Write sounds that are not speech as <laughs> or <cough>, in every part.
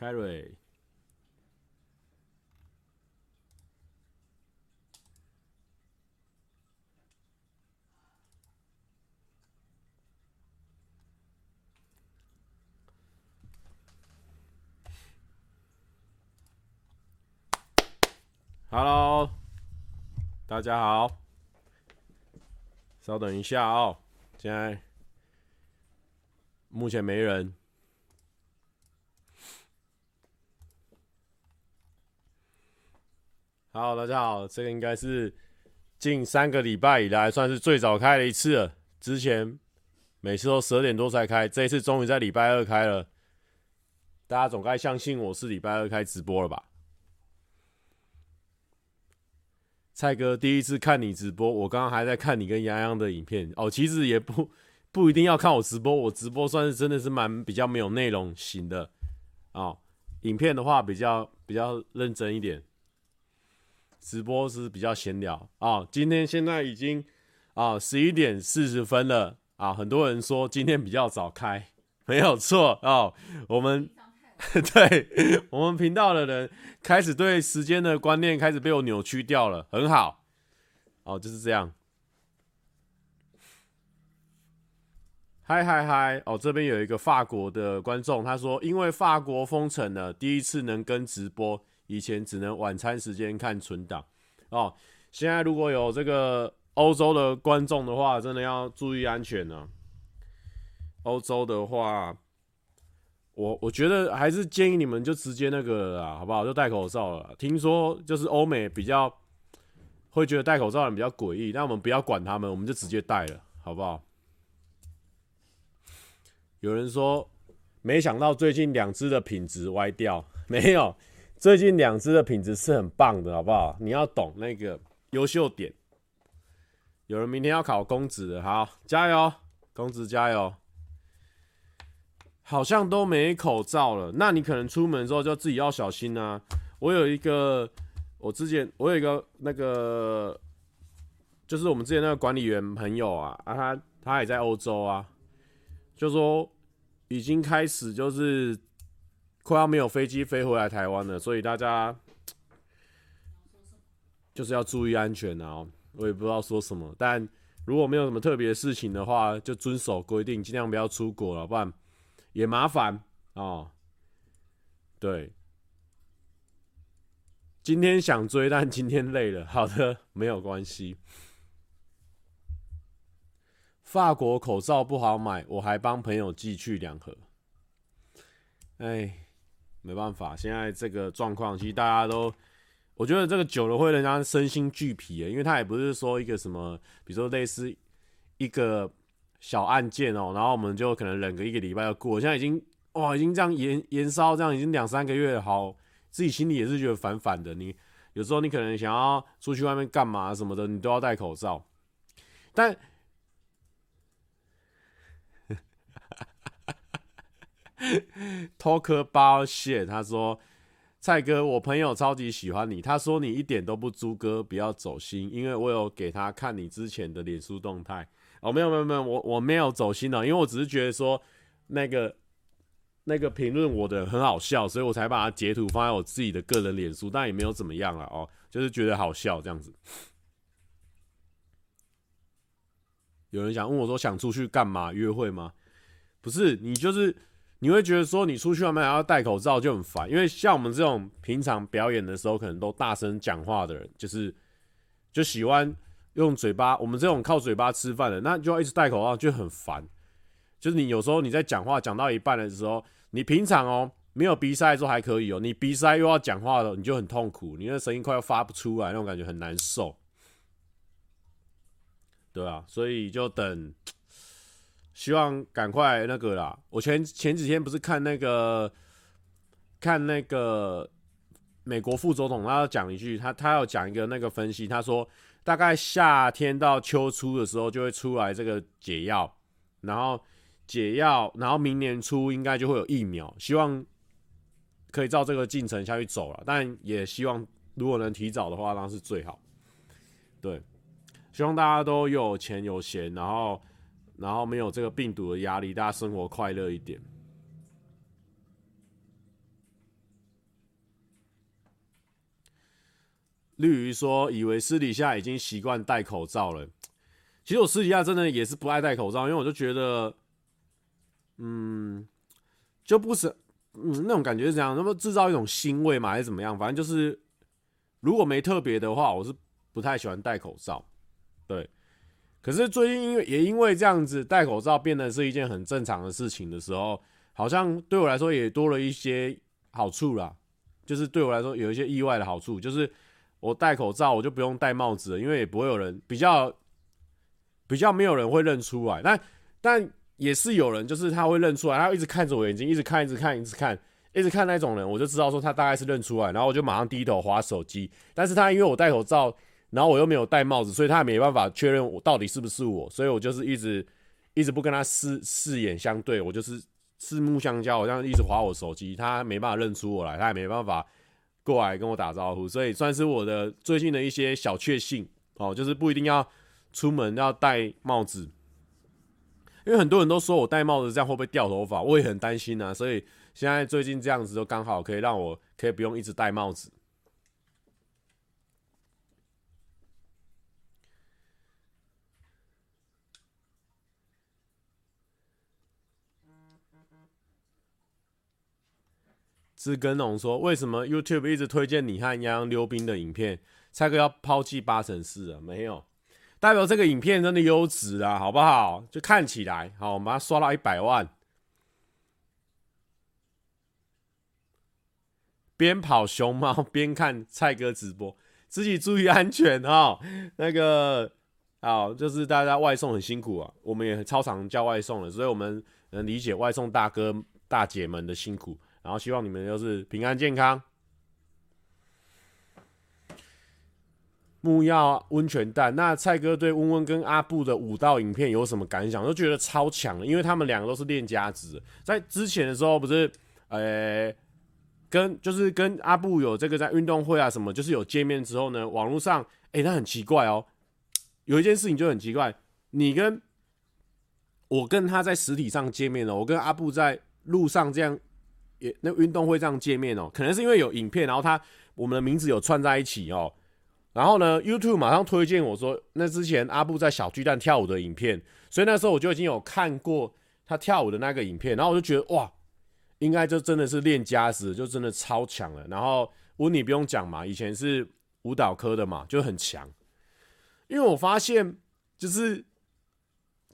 凯瑞。Hello，大家好，稍等一下哦，现在目前没人。好大家好，这个应该是近三个礼拜以来算是最早开的一次了，之前每次都十二点多才开，这一次终于在礼拜二开了，大家总该相信我是礼拜二开直播了吧？蔡哥第一次看你直播，我刚刚还在看你跟洋洋的影片哦。其实也不 <laughs> 不一定要看我直播，我直播算是真的是蛮比较没有内容型的哦。影片的话比较比较认真一点，直播是比较闲聊啊、哦。今天现在已经啊十一点四十分了啊，很多人说今天比较早开，<laughs> 没有错哦。我们。<laughs> 对我们频道的人开始对时间的观念开始被我扭曲掉了，很好，哦，就是这样。嗨嗨嗨，哦，这边有一个法国的观众，他说因为法国封城了，第一次能跟直播，以前只能晚餐时间看存档。哦，现在如果有这个欧洲的观众的话，真的要注意安全呢。欧洲的话。我我觉得还是建议你们就直接那个啦，好不好？就戴口罩了。听说就是欧美比较会觉得戴口罩的人比较诡异，但我们不要管他们，我们就直接戴了，好不好？有人说，没想到最近两只的品质歪掉，<laughs> 没有，最近两只的品质是很棒的，好不好？你要懂那个优秀点。有人明天要考公职，好，加油，公职加油。好像都没口罩了，那你可能出门之后就自己要小心啊。我有一个，我之前我有一个那个，就是我们之前那个管理员朋友啊，啊他他也在欧洲啊，就说已经开始就是快要没有飞机飞回来台湾了，所以大家就是要注意安全啊。我也不知道说什么，但如果没有什么特别事情的话，就遵守规定，尽量不要出国了，不然。也麻烦哦，对，今天想追，但今天累了。好的，没有关系。法国口罩不好买，我还帮朋友寄去两盒。哎，没办法，现在这个状况，其实大家都，我觉得这个久了会人家身心俱疲，因为他也不是说一个什么，比如说类似一个。小案件哦，然后我们就可能忍个一个礼拜要过，现在已经哇，已经这样延延烧，这样已经两三个月，好，自己心里也是觉得烦烦的。你有时候你可能想要出去外面干嘛什么的，你都要戴口罩。但 <laughs> talk about shit，他说蔡哥，我朋友超级喜欢你，他说你一点都不猪哥，不要走心，因为我有给他看你之前的脸书动态。哦，没有没有没有，我我没有走心的，因为我只是觉得说那个那个评论我的很好笑，所以我才把它截图放在我自己的个人脸书，但也没有怎么样了哦，就是觉得好笑这样子。有人想问我说，想出去干嘛？约会吗？不是，你就是你会觉得说你出去外面还要戴口罩就很烦，因为像我们这种平常表演的时候可能都大声讲话的人，就是就喜欢。用嘴巴，我们这种靠嘴巴吃饭的，那就要一直戴口罩，就很烦。就是你有时候你在讲话讲到一半的时候，你平常哦没有鼻塞的时候还可以哦，你鼻塞又要讲话了，你就很痛苦，你的声音快要发不出来，那种感觉很难受。对啊，所以就等，希望赶快那个啦。我前前几天不是看那个看那个美国副总统，他要讲一句，他他要讲一个那个分析，他说。大概夏天到秋初的时候就会出来这个解药，然后解药，然后明年初应该就会有疫苗，希望可以照这个进程下去走了。但也希望如果能提早的话，那是最好。对，希望大家都有钱有闲，然后然后没有这个病毒的压力，大家生活快乐一点。绿鱼说：“以为私底下已经习惯戴口罩了，其实我私底下真的也是不爱戴口罩，因为我就觉得，嗯，就不是，嗯，那种感觉是这样？那么制造一种腥味嘛，还是怎么样？反正就是，如果没特别的话，我是不太喜欢戴口罩。对，可是最近因为也因为这样子，戴口罩变得是一件很正常的事情的时候，好像对我来说也多了一些好处啦。就是对我来说有一些意外的好处，就是我戴口罩我就不用戴帽子了，因为也不会有人比较。比较没有人会认出来，但但也是有人，就是他会认出来，他一直看着我眼睛，一直看，一直看，一直看，一直看那种人，我就知道说他大概是认出来，然后我就马上低头滑手机。但是他因为我戴口罩，然后我又没有戴帽子，所以他也没办法确认我到底是不是我，所以我就是一直一直不跟他视视眼相对，我就是四目相交，我这样一直划我手机，他没办法认出我来，他也没办法过来跟我打招呼，所以算是我的最近的一些小确幸哦，就是不一定要。出门要戴帽子，因为很多人都说我戴帽子这样会不会掉头发，我也很担心啊。所以现在最近这样子就刚好可以让我可以不用一直戴帽子。知根农说：“为什么 YouTube 一直推荐你和杨洋溜冰的影片？蔡哥要抛弃八成四啊？没有。”代表这个影片真的优质啊，好不好？就看起来好，我们把它刷到一百万。边跑熊猫边看蔡哥直播，自己注意安全哦。那个好，就是大家外送很辛苦啊，我们也超常叫外送的，所以我们能理解外送大哥大姐们的辛苦。然后希望你们就是平安健康。木曜温泉蛋，那蔡哥对温温跟阿布的武道影片有什么感想？都觉得超强的，因为他们两个都是练家子。在之前的时候，不是，呃、跟就是跟阿布有这个在运动会啊什么，就是有见面之后呢，网络上，哎、欸，那很奇怪哦，有一件事情就很奇怪，你跟我跟他在实体上见面了，我跟阿布在路上这样也那运动会这样见面哦，可能是因为有影片，然后他我们的名字有串在一起哦。然后呢，YouTube 马上推荐我说，那之前阿布在小巨蛋跳舞的影片，所以那时候我就已经有看过他跳舞的那个影片，然后我就觉得哇，应该就真的是练家子，就真的超强了。然后温妮不用讲嘛，以前是舞蹈科的嘛，就很强。因为我发现，就是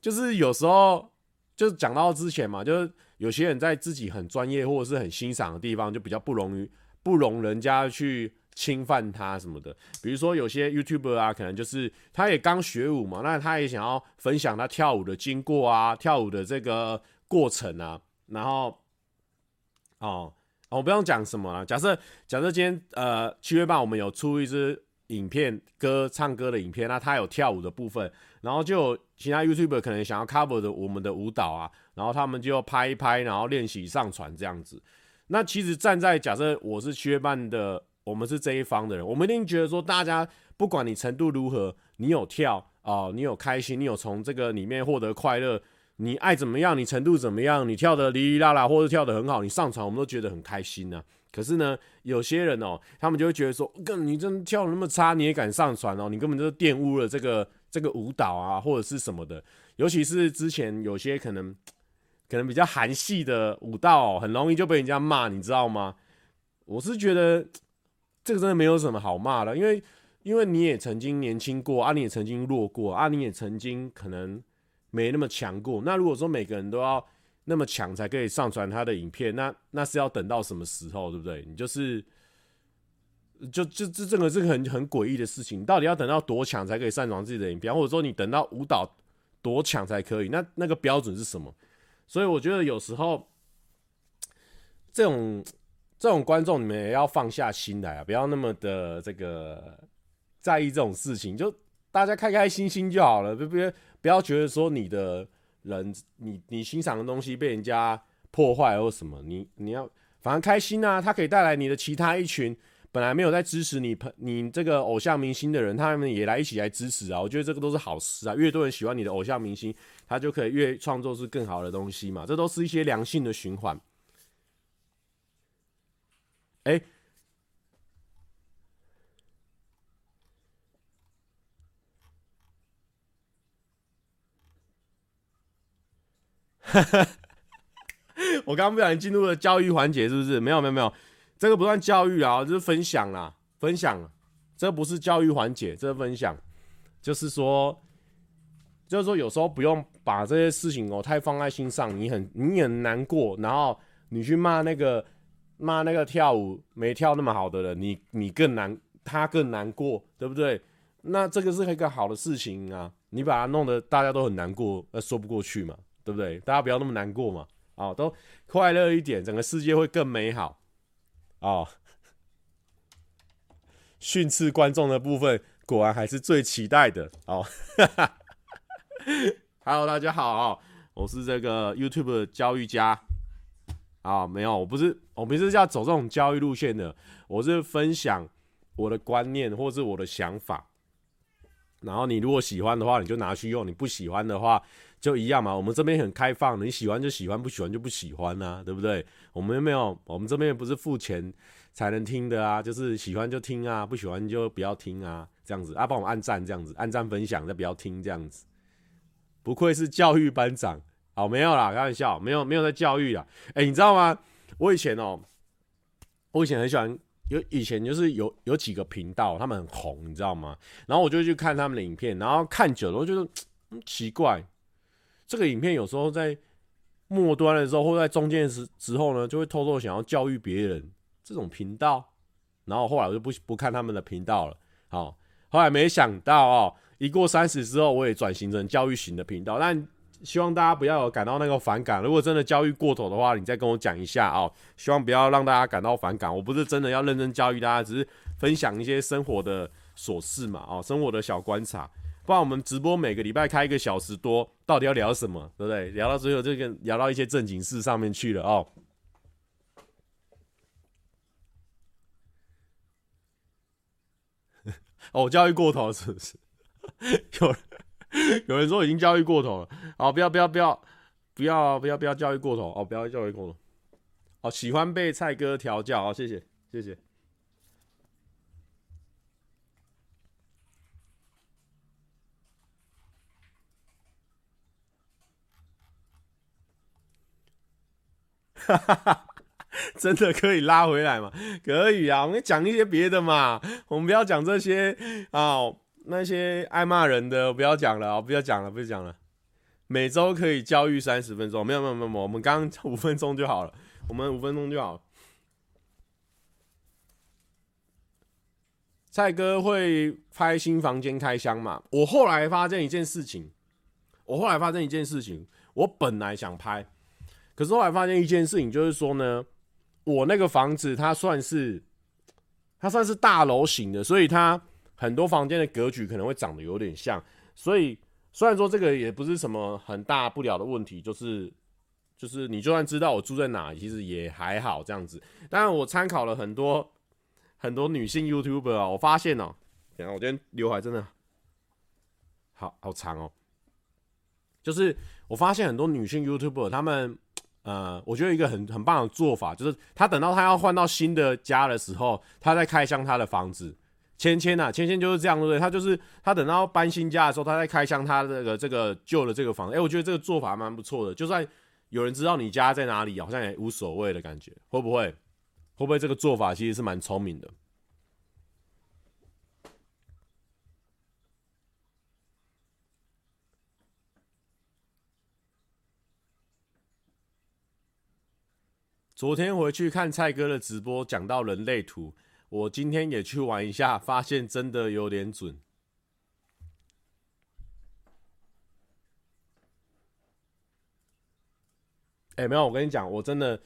就是有时候，就讲到之前嘛，就是有些人在自己很专业或者是很欣赏的地方，就比较不容易不容人家去。侵犯他什么的，比如说有些 YouTuber 啊，可能就是他也刚学舞嘛，那他也想要分享他跳舞的经过啊，跳舞的这个过程啊，然后哦，我不用讲什么了，假设假设今天呃七月半我们有出一支影片，歌唱歌的影片，那他有跳舞的部分，然后就其他 YouTuber 可能想要 cover 的我们的舞蹈啊，然后他们就拍一拍，然后练习上传这样子。那其实站在假设我是七月半的。我们是这一方的人，我们一定觉得说，大家不管你程度如何，你有跳啊、你有开心，你有从这个里面获得快乐，你爱怎么样，你程度怎么样，你跳得哩哩啦啦，或者跳得很好，你上传我们都觉得很开心呢、可是呢，有些人哦，他们就会觉得说，跟你真跳得那么差，你也敢上传哦，你根本就是玷污了这个这个舞蹈啊，或者是什么的。尤其是之前有些可能可能比较韩系的舞蹈、很容易就被人家骂，你知道吗？我是觉得。这个真的没有什么好骂的，因为因为你也曾经年轻过啊，你也曾经弱过啊，你也曾经可能没那么强过。那如果说每个人都要那么强才可以上传他的影片，那那是要等到什么时候，对不对？你就是就就这这个是个很很诡异的事情，你到底要等到多强才可以上传自己的影片，或者说你等到舞蹈多强才可以？那那个标准是什么？所以我觉得有时候这种。这种观众你们也要放下心来啊，不要那么的这个在意这种事情，就大家开开心心就好了，别别不要觉得说你的人，你你欣赏的东西被人家破坏或什么，你你要反而开心啊，他可以带来你的其他一群本来没有在支持你朋你这个偶像明星的人，他们也来一起来支持啊！我觉得这个都是好事啊！越多人喜欢你的偶像明星，他就可以越创作出更好的东西嘛。这都是一些良性的循环。哎，<laughs> 我刚刚不小心进入了教育环节，是不是？没有，没有，没有。这个不算教育啊，就是分享啦，分享。这不是教育环节，这是分享，就是说，就是说，有时候不用把这些事情哦太放在心上，你很你很难过，然后你去骂那个骂那个跳舞没跳那么好的人，你你更难，他更难过，对不对？那这个是一个好的事情啊，你把它弄得大家都很难过，那说不过去嘛，对不对？大家不要那么难过嘛，啊，都快乐一点，整个世界会更美好，啊。训斥观众的部分，果然还是最期待的哦。<laughs> Hello，大家好啊，我是这个 YouTube 的教育家啊，没有，我不是，我不是要走这种教育路线的，我是分享我的观念或是我的想法。然后你如果喜欢的话，你就拿去用；你不喜欢的话，就一样嘛。我们这边很开放的，你喜欢就喜欢，不喜欢就不喜欢啊，对不对？我们又没有，我们这边不是付钱。才能听的啊，就是喜欢就听啊，不喜欢就不要听啊，这样子啊，帮我按赞这样子，按赞分享再不要听这样子。不愧是教育班长，好，没有啦，开玩笑，没有没有在教育啊。哎、你知道吗？我以前哦、我以前很喜欢，有以前就是有有几个频道，他们很红，你知道吗？然后我就去看他们的影片，然后看久了，我觉得奇怪，这个影片有时候在末端的时候，或在中间的时时候呢，就会偷偷想要教育别人。这种频道，然后后来我就不不看他们的频道了。好，后来没想到哦，一过三十之后，我也转型成教育型的频道。但希望大家不要有感到那个反感。如果真的教育过头的话，你再跟我讲一下哦。希望不要让大家感到反感。我不是真的要认真教育大家，只是分享一些生活的琐事嘛。哦，生活的小观察。不然我们直播每个礼拜开一个小时多，到底要聊什么？对不对？聊到最后，这个聊到一些正经事上面去了哦。<laughs> 哦，教育过头了是不是？有人有人说已经教育过头了。哦，不要不要不要不要不要不要教育过头哦，不要教育过头。哦，喜欢被蔡哥调教哦，谢谢谢谢。<laughs> 真的可以拉回来吗？可以啊，我们讲一些别的嘛。我们不要讲这些啊、哦，那些爱骂人的不要讲了啊，不要讲了，不要讲了。每周可以教育三十分钟，没有没有没有，我们刚刚五分钟就好了，我们五分钟就好了。蔡哥会拍新房间开箱嘛？我后来发现一件事情，我后来发现一件事情，我本来想拍，可是后来发现一件事情，就是说呢。我那个房子，它算是，它算是大楼型的，所以它很多房间的格局可能会长得有点像。所以虽然说这个也不是什么很大不了的问题，就是就是你就算知道我住在哪，其实也还好这样子。当然，我参考了很多很多女性 YouTuber 啊，我发现哦，等下我今天刘海真的好好长哦，就是我发现很多女性 YouTuber 她们。呃，我觉得一个很很棒的做法，就是他等到他要换到新的家的时候，他再开箱他的房子。芊芊呐，芊芊就是这样，对不对？他就是他等到搬新家的时候，他再开箱他这个这个旧的这个房子。哎、我觉得这个做法蛮不错的，就算有人知道你家在哪里，好像也无所谓的感觉，会不会？会不会这个做法其实是蛮聪明的？昨天回去看蔡哥的直播，讲到人类图，我今天也去玩一下，发现真的有点准。哎，没有，我跟你讲，我真的，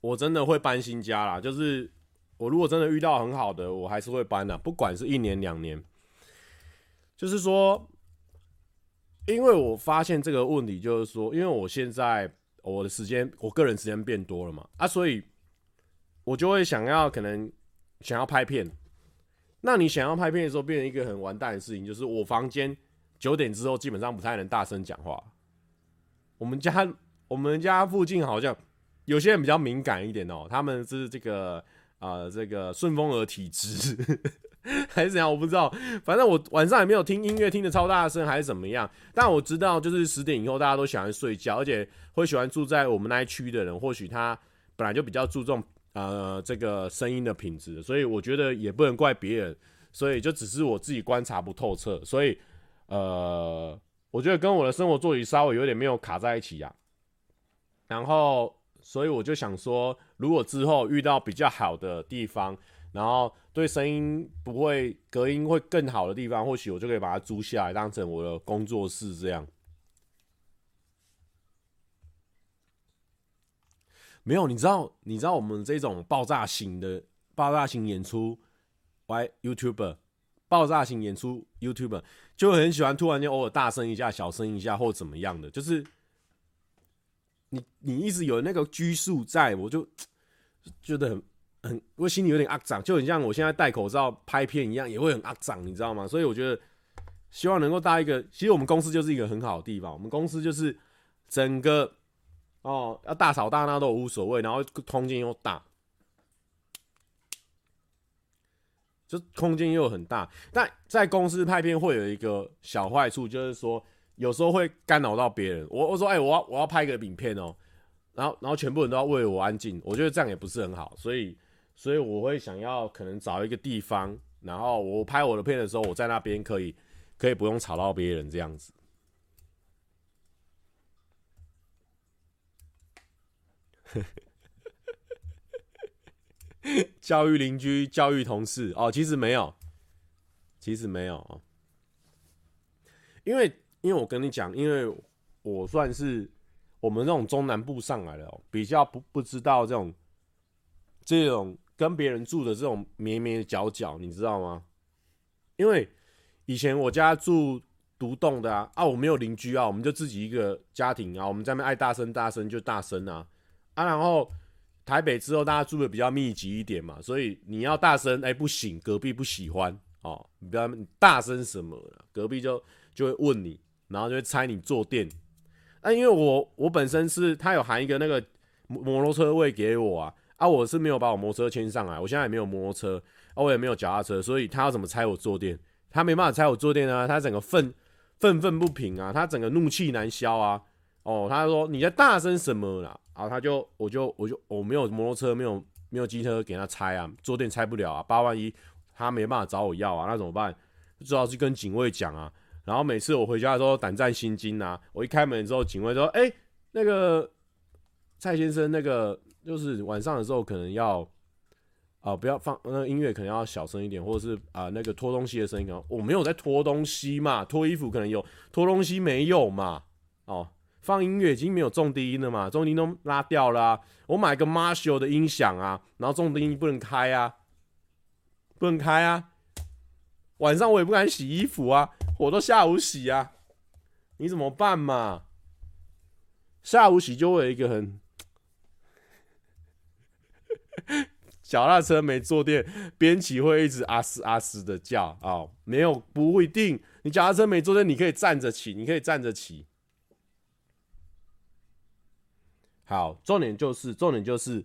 我真的会搬新家啦。就是我如果真的遇到很好的，我还是会搬的，不管是一年两年。就是说，因为我发现这个问题，就是说，因为我现在。我的时间，我个人时间变多了嘛，啊，所以我就会想要可能想要拍片。那你想要拍片的时候，变成一个很完蛋的事情，就是我房间九点之后基本上不太能大声讲话。我们家我们家附近好像有些人比较敏感一点哦，他们是这个啊、这个顺风耳体质，还是怎样？我不知道。反正我晚上也没有听音乐，听得超大声，还是怎么样？但我知道，就是十点以后大家都喜欢睡觉，而且会喜欢住在我们那一区的人，或许他本来就比较注重呃这个声音的品质，所以我觉得也不能怪别人。所以就只是我自己观察不透彻，所以呃，我觉得跟我的生活作息稍微有点没有卡在一起呀、然后，所以我就想说，如果之后遇到比较好的地方，然后对声音不会隔音会更好的地方，或许我就可以把它租下来，当成我的工作室这样。没有，你知道，你知道我们这种爆炸型的爆炸型演出。Y YouTuber 爆炸型演出 YouTuber 就很喜欢突然间偶尔大声一下、小声一下或怎么样的，就是你你一直有那个拘束在，我就觉得很很，我心里有点阿长，就很像我现在戴口罩拍片一样，也会很阿长，你知道吗？所以我觉得希望能够搭一个，其实我们公司就是一个很好的地方，我们公司就是整个哦要大吵大闹都无所谓，然后空间又大。就空间又很大，但在公司拍片会有一个小坏处，就是说有时候会干扰到别人。我我说哎、我要我要拍一个影片哦，然后然后全部人都要为我安静，我觉得这样也不是很好，所以所以我会想要可能找一个地方，然后我拍我的片的时候，我在那边可以可以不用吵到别人这样子。<laughs> 教育邻居，教育同事哦，其实没有，其实没有哦，因为因为我跟你讲，因为我算是我们这种中南部上来的哦，比较不不知道这种这种跟别人住的这种边边角角，你知道吗？因为以前我家住独栋的啊，啊我没有邻居啊，我们就自己一个家庭啊，我们在那边爱大声大声就大声啊，啊然后。台北之后，大家住的比较密集一点嘛，所以你要大声，哎、不行，隔壁不喜欢哦。你不要大声什么，隔壁就就会问你，然后就会猜你坐垫。那、啊、因为我我本身是他有含一个那个摩托车位给我啊，啊，我是没有把我摩托车牵上来，我现在也没有摩托车，啊，我也没有脚踏车，所以他要怎么拆我坐垫？他没办法拆我坐垫啊，他整个愤愤愤不平啊，他整个怒气难消啊。哦，他说你在大声什么啦？然后他就，我就，我就，我没有摩托车，没有，没有机车给他拆啊，坐垫拆不了啊，八万一，他没办法找我要啊，那怎么办？只好去跟警卫讲啊。然后每次我回家的时候胆战心惊啊，我一开门之后，警卫说，哎、那个蔡先生，那个就是晚上的时候可能要啊、不要放那音乐，可能要小声一点，或者是啊、那个拖东西的声音啊，我没有在拖东西嘛，脱衣服可能有，拖东西没有嘛，哦。放音乐已经没有重低音了嘛，重低音都拉掉了。我买个 Marshall 的音响啊，然后重低音不能开啊，不能开啊。晚上我也不敢洗衣服啊，我都下午洗啊。你怎么办嘛？下午洗就会有一个很 <laughs> 脚踏车没坐垫，边骑会一直阿嘶阿嘶的叫啊、哦。没有，不一定。你脚踏车没坐垫，你可以站着骑，你可以站着骑。好，重点就是，重点就是，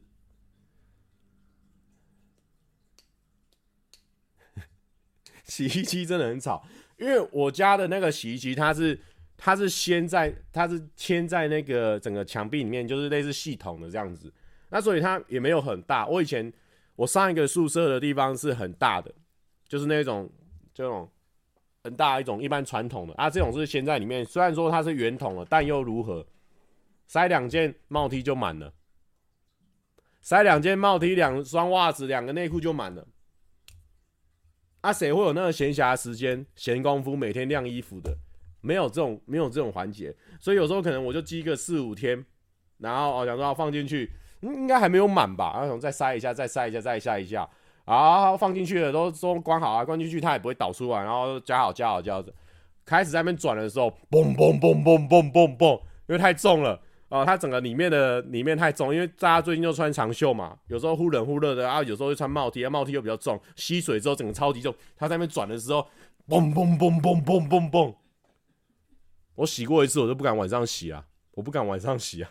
<laughs> 洗衣机真的很吵，因为我家的那个洗衣机，它是它是先在它是嵌在那个整个墙壁里面，就是类似系统的这样子，那所以它也没有很大。我以前我上一个宿舍的地方是很大的，就是那种这种很大一种一般传统的啊，这种是先在里面，虽然说它是圆筒的，但又如何？塞两件帽 T 就满了，塞两件帽 T、两双袜子、两个内裤就满了。啊，谁会有那个闲暇时间、闲工夫每天晾衣服的？没有这种，没有这种环节。所以有时候可能我就积个四五天，然后哦，想说放进去，应该还没有满吧？然后再塞一下，再塞一下，再塞一下。啊，放进去了，都都关好啊，关进去它也不会倒出来。然后加好加好加好，开始在那边转的时候，嘣嘣嘣嘣嘣嘣嘣，因为太重了。哦，它整个里面的里面太重，因为大家最近就穿长袖嘛，有时候忽冷忽热的啊，有时候会穿帽 T，啊帽 T 又比较重，吸水之后整个超级重，它在那边转的时候，嘣嘣嘣嘣嘣嘣嘣，我洗过一次，我都不敢晚上洗啊，我不敢晚上洗啊，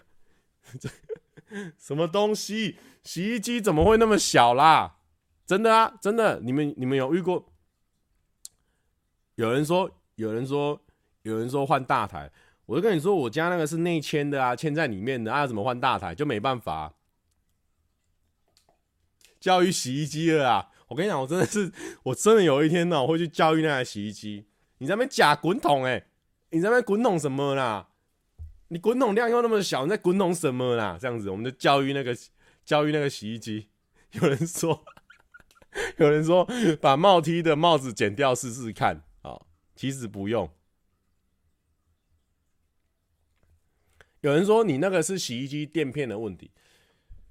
这 <laughs> <laughs> 什么东西？洗衣机怎么会那么小啦？真的啊，真的，你们你们有遇过有人说，有人说，有人说换大台，我就跟你说，我家那个是内嵌的啊，嵌在里面的啊，怎么换大台就没办法。教育洗衣机了啊！我跟你讲，我真的是，我真的有一天呢，我会去教育那台洗衣机。你在那边假滚筒哎，你在那边滚筒什么啦？你滚筒量又那么小，你在滚筒什么啦？这样子，我们就教育那个教育那个洗衣机。有人说，有人说把帽梯的帽子剪掉试试看啊，其实不用。有人说你那个是洗衣机垫片的问题。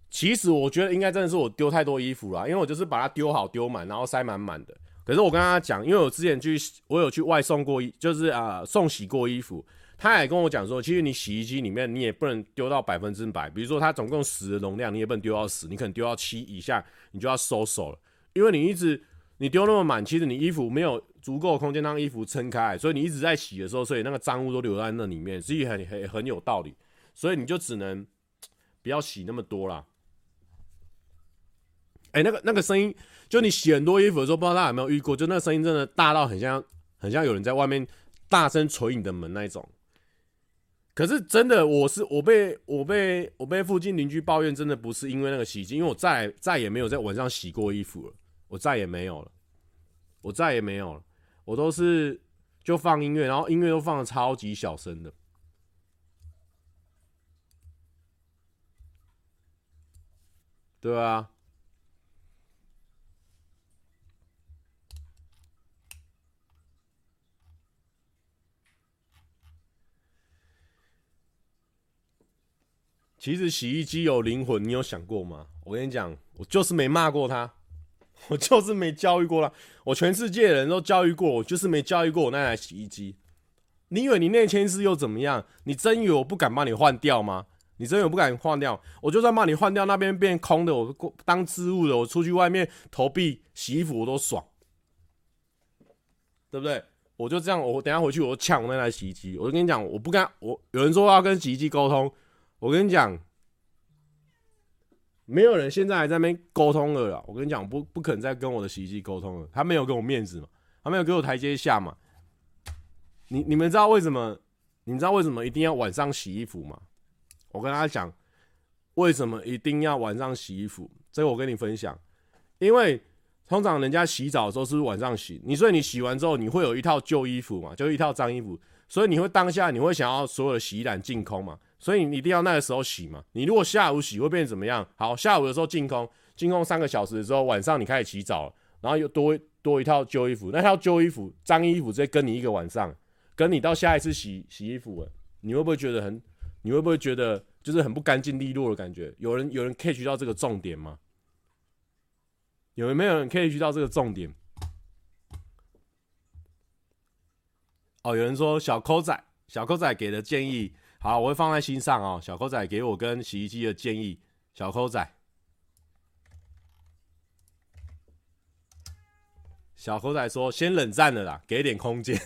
其实我觉得应该真的是我丢太多衣服了，因为我就是把它丢好丢满，然后塞满满的。可是我跟他讲，因为我之前去，我有去外送过衣，就是啊、送洗过衣服，他也跟我讲说，其实你洗衣机里面你也不能丢到百分之百，比如说它总共十的容量，你也不能丢到十，你可能丢到七以下，你就要收手了，因为你一直你丢那么满，其实你衣服没有足够空间让衣服撑开，所以你一直在洗的时候，所以那个脏污都留在那里面，所以很很很有道理，所以你就只能不要洗那么多啦。哎、那个那个声音，就你洗很多衣服的时候，不知道大家有没有遇过？就那个声音真的大到很像，很像有人在外面大声捶你的门那一种。可是真的，我是我被我被我被附近邻居抱怨，真的不是因为那个洗衣机，因为我再再也没有在晚上洗过衣服了，我再也没有了，我再也没有了，我都是就放音乐，然后音乐都放的超级小声的，对啊。其实洗衣机有灵魂，你有想过吗？我跟你讲，我就是没骂过他，<laughs> 我就是没教育过他。我全世界的人都教育过我，就是没教育过我那台洗衣机。你以为你内嵌式又怎么样？你真以为我不敢帮你换掉吗？你真以为我不敢换掉？我就算帮你换掉，那边变空的，我当置物的，我出去外面投币洗衣服我都爽，对不对？我就这样，我等下回去我抢我那台洗衣机。我就跟你讲，我不跟我有人说要跟洗衣机沟通。我跟你讲，没有人现在还在那边沟通了啦。我跟你讲，不不可能再跟我的洗衣机沟通了。他没有给我面子嘛，他没有给我台阶下嘛。你你们知道为什么？你知道为什么一定要晚上洗衣服吗？我跟大家讲，为什么一定要晚上洗衣服？这个我跟你分享，因为通常人家洗澡的时候是不是晚上洗？你所以你洗完之后，你会有一套旧衣服嘛，就一套脏衣服，所以你会当下你会想要所有的洗衣篮净空嘛。所以你一定要那个时候洗嘛。你如果下午洗会变怎么样？好，下午的时候净空，净空三个小时的时候，晚上你开始洗澡，然后又多多一套旧衣服，那套旧衣服、脏衣服直接跟你一个晚上，跟你到下一次洗洗衣服，你会不会觉得很？你会不会觉得就是很不干净利落的感觉？有人有人 catch 到这个重点吗？有没有人 catch 到这个重点？哦，有人说小抠仔，小抠仔给的建议。好，我会放在心上哦。小扣仔给我跟洗衣机的建议，小扣仔，小扣仔说先冷战了啦，给点空间。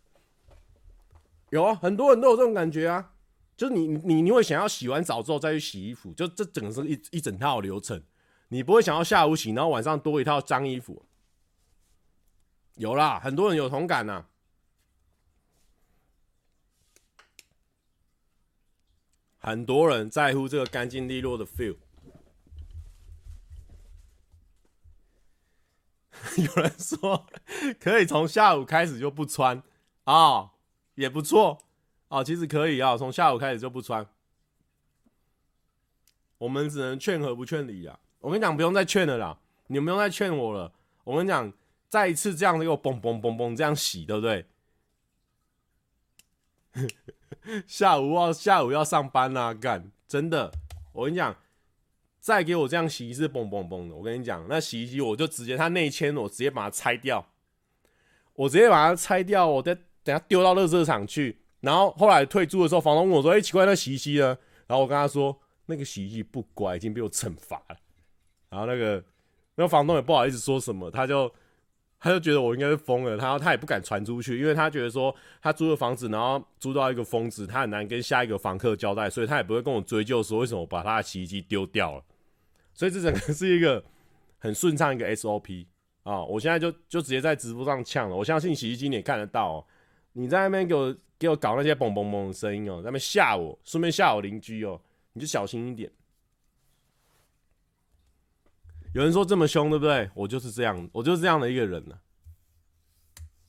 <laughs> 有啊，很多人都有这种感觉啊，就是你你你会想要洗完澡之后再去洗衣服，就这整个是一一整套流程，你不会想要下午洗，然后晚上多一套脏衣服。有啦，很多人有同感呐、啊。很多人在乎这个干净利落的 feel。<laughs> 有人说可以从下午开始就不穿啊、也不错啊、其实可以啊，从下午开始就不穿。我们只能劝和不劝离啊。我跟你讲，不用再劝了啦，你们不用再劝我了。我跟你讲，再一次这样子又嘣嘣嘣嘣这样洗，对不对？<laughs> 下午要下午要上班啊，干真的！我跟你讲，再给我这样洗一次，嘣嘣嘣的！我跟你讲，那洗衣机我就直接它内嵌，我直接把它拆掉，我直接把它拆掉，我再等下丢到垃圾场去。然后后来退租的时候，房东问我说：“哎、奇怪，那洗衣机呢？”然后我跟他说：“那个洗衣机不乖，已经被我惩罚了。”然后那个那个房东也不好意思说什么，他就。他就觉得我应该是疯了，他他也不敢传出去，因为他觉得说他租的房子，然后租到一个疯子，他很难跟下一个房客交代，所以他也不会跟我追究说为什么我把他的洗衣机丢掉了。所以这整个是一个很顺畅一个 SOP，啊！我现在就就直接在直播上呛了。我相信洗衣机你也看得到哦。你在那边给我给我搞那些嘣嘣嘣的声音哦，在那边吓我，顺便吓我邻居哦，你就小心一点。有人说这么凶，对不对？我就是这样，我就是这样的一个人呢、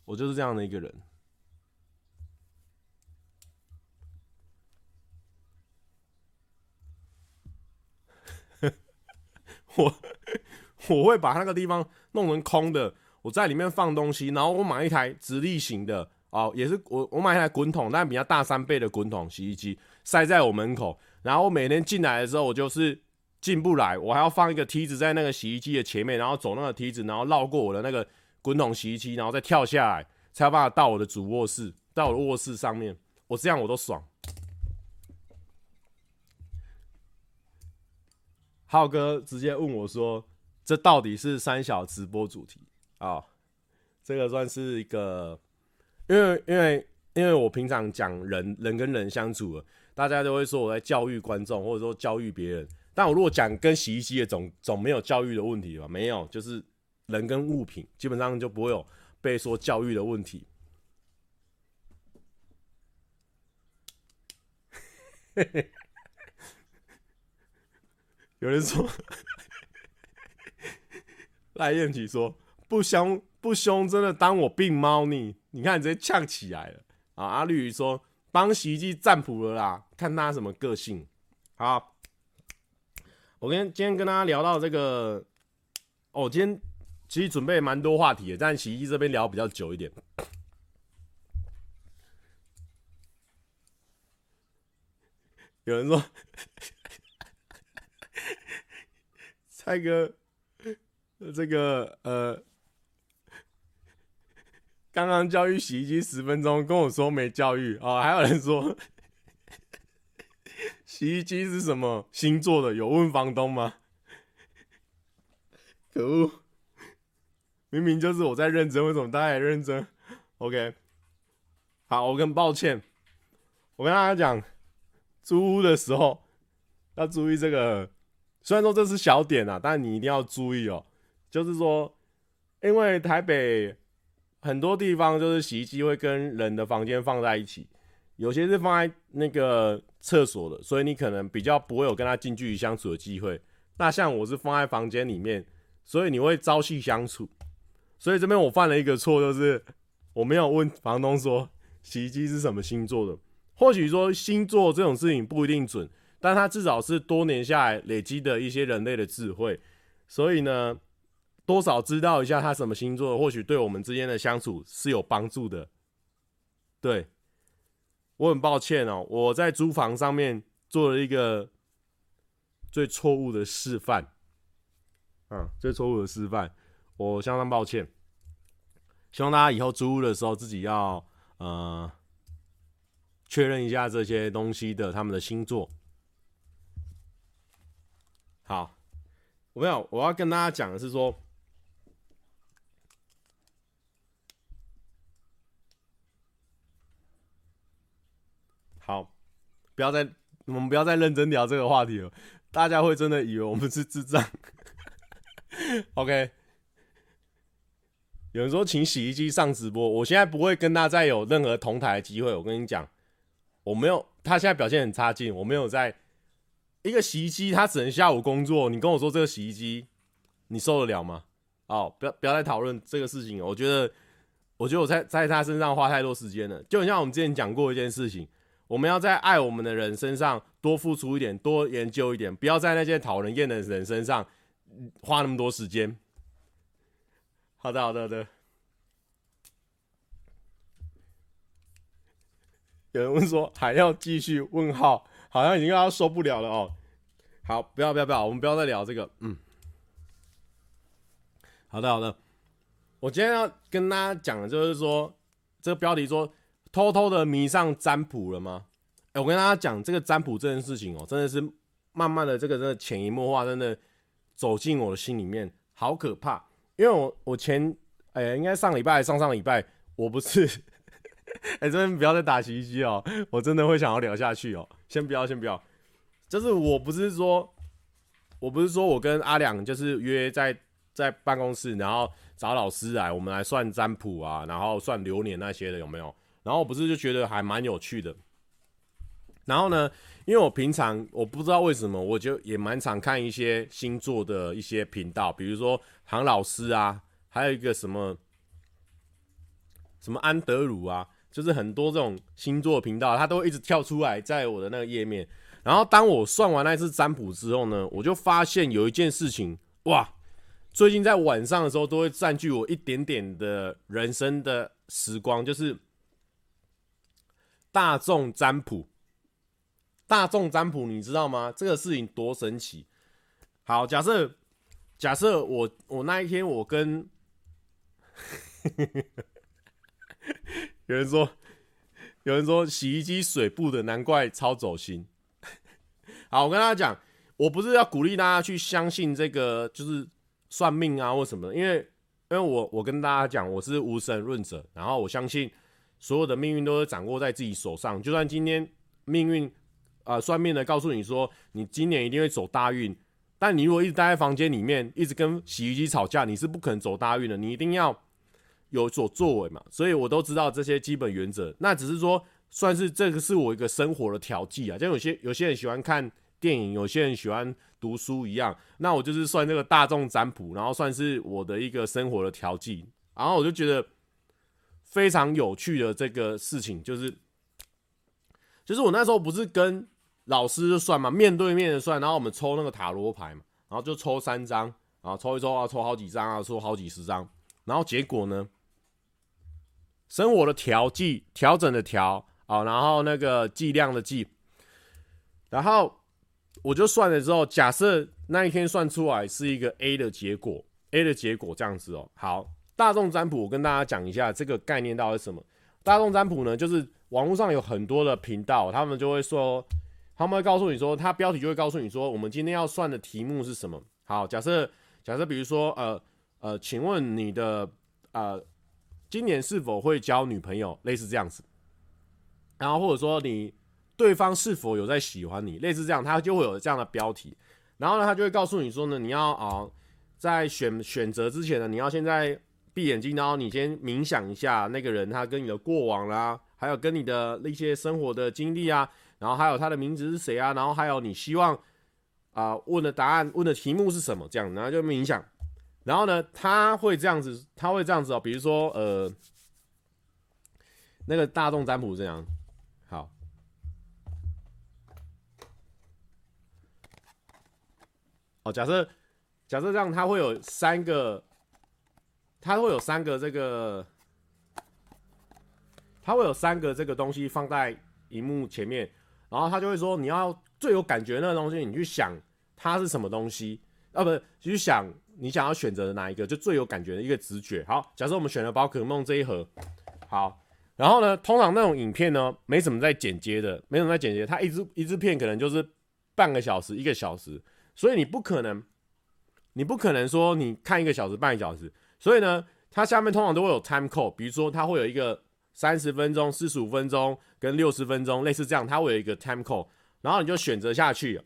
我就是这样的一个人。<laughs> 我我会把那个地方弄成空的，我在里面放东西，然后我买一台直立型的哦，也是我我买一台滚筒，但比较大三倍的滚筒洗衣机，塞在我门口，然后每天进来的时候，我就是进不来，我还要放一个梯子在那个洗衣机的前面，然后走那个梯子，然后绕过我的那个滚筒洗衣机，然后再跳下来，才有办法到我的主卧室，到我的卧室上面，我这样我都爽。浩哥直接问我说：“这到底是三小直播主题啊、这个算是一个，因为因为因为我平常讲人人跟人相处了，大家都会说我在教育观众，或者说教育别人。但我如果讲跟洗衣机的总总没有教育的问题吧？没有，就是人跟物品基本上就不会有被说教育的问题。<laughs> ”有人说，<laughs> 赖燕琪说不凶不凶，真的当我病猫腻。你看，你直接呛起来了啊！阿绿鱼说帮洗衣机占卜了啦，看他什么个性。好，我跟今天跟大家聊到这个，哦，今天其实准备蛮多话题的，但洗衣机这边聊比较久一点。有人说。蔡哥，这个呃，刚刚教育洗衣机十分钟，跟我说没教育哦。还有人说，洗衣机是什么星座的？有问房东吗？<laughs> 可恶！明明就是我在认真，为什么大家也认真？OK，好，我很抱歉，我跟大家讲，租屋的时候要注意这个。虽然说这是小点啊，但你一定要注意哦。就是说，因为台北很多地方就是洗衣机会跟人的房间放在一起，有些是放在那个厕所的，所以你可能比较不会有跟他近距离相处的机会。那像我是放在房间里面，所以你会朝夕相处。所以这边我犯了一个错，就是我没有问房东说洗衣机是什么星座的。或许说星座这种事情不一定准。但他至少是多年下来累积的一些人类的智慧，所以呢，多少知道一下他什么星座，或许对我们之间的相处是有帮助的。对，我很抱歉哦，我在租房上面做了一个最错误的示范，嗯，最错误的示范，我相当抱歉。希望大家以后租屋的时候自己要呃确认一下这些东西的他们的星座。好，我没有，我要跟大家讲的是说，好，不要再，我们不要再认真聊这个话题了，大家会真的以为我们是智障。OK，有人说请洗衣机上直播，我现在不会跟他再有任何同台的机会。我跟你讲，我没有，他现在表现很差劲，我没有在。一个洗衣机，他只能下午工作。你跟我说这个洗衣机，你受得了吗？哦，不要不要再讨论这个事情。我觉得，我觉得我在在他身上花太多时间了。就很像我们之前讲过一件事情，我们要在爱我们的人身上多付出一点，多研究一点，不要在那些讨人厌的人身上花那么多时间。好的，好的，好的。有人问说还要继续？问号。好像已经要受不了了哦。好，不要不要不要，我们不要再聊这个。嗯，好的好的。我今天要跟大家讲的就是说，这个标题说偷偷的迷上占卜了吗？哎，我跟大家讲这个占卜这件事情哦，真的是慢慢的这个真的潜移默化，真的走进我的心里面，好可怕。因为我我前哎，应该上礼拜上上礼拜，我不是。<laughs> 哎、欸，这边不要再打洗衣机哦，我真的会想要聊下去哦。先不要，先不要。就是我不是说，我不是说我跟阿良就是约在在办公室，然后找老师来，我们来算占卜啊，然后算流年那些的有没有？然后我不是就觉得还蛮有趣的。然后呢，因为我平常我不知道为什么，我就也蛮常看一些星座的一些频道，比如说唐老师啊，还有一个什么什么安德鲁啊，就是很多这种星座频道，它都一直跳出来在我的那个页面。然后当我算完那次占卜之后呢，我就发现有一件事情，哇，最近在晚上的时候都会占据我一点点的人生的时光，就是大众占卜。大众占卜，你知道吗？这个事情多神奇！好，假设假设我我那一天我跟 <laughs> 有人说有人说洗衣机水布的，难怪超走心。<laughs> 好，我跟大家讲，我不是要鼓励大家去相信这个，就是算命啊或什么的，因为因为我我跟大家讲，我是无神论者，然后我相信所有的命运都是掌握在自己手上，就算今天命运。啊、呃，算命的告诉你说，你今年一定会走大运，但你如果一直待在房间里面，一直跟洗衣机吵架，你是不可能走大运的。你一定要有所作为嘛。所以我都知道这些基本原则。那只是说，算是这个是我一个生活的调剂啊。就有些有些人喜欢看电影，有些人喜欢读书一样。那我就是算这个大众占卜，然后算是我的一个生活的调剂。然后我就觉得非常有趣的这个事情，就是就是我那时候不是跟老师就算嘛，面对面的算，然后我们抽那个塔罗牌嘛，然后就抽三张，然后抽一抽啊，抽好几张啊，抽好几十张，然后结果呢，生活的调剂，调整的调啊，然后那个剂量的剂，然后我就算了之后，假设那一天算出来是一个 A 的结果，A 的结果这样子哦。好，大众占卜，我跟大家讲一下这个概念到底是什么。大众占卜呢，就是网络上有很多的频道，他们就会说。他们会告诉你说，他标题就会告诉你说，我们今天要算的题目是什么？好，假设假设，比如说，呃呃，请问你的呃，今年是否会交女朋友？类似这样子。然后或者说你对方是否有在喜欢你？类似这样，他就会有这样的标题。然后呢，他就会告诉你说呢，你要啊、在选选择之前呢，你要现在闭眼睛，然后你先冥想一下那个人他跟你的过往啦，还有跟你的那些生活的经历啊。然后还有他的名字是谁啊？然后还有你希望啊、问的答案、问的题目是什么？这样，然后就冥想。然后呢，他会这样子，他会这样子哦。比如说，呃，那个大众占卜这样。好，哦，假设假设这样，他会有三个，他会有三个这个，他会有三个这个东西放在荧幕前面。然后他就会说，你要最有感觉那个东西，你去想它是什么东西，啊，不是，去想你想要选择的哪一个，就最有感觉的一个直觉。好，假设我们选了宝可梦这一盒，好，然后呢，通常那种影片呢，没什么在剪接的，没什么在剪接，它一支一支片可能就是半个小时、一个小时，所以你不可能，你不可能说你看一个小时、半个小时，所以呢，它下面通常都会有 time code，比如说它会有一个。三十分钟、四十五分钟跟六十分钟，类似这样，它会有一个 time code，然后你就选择下去，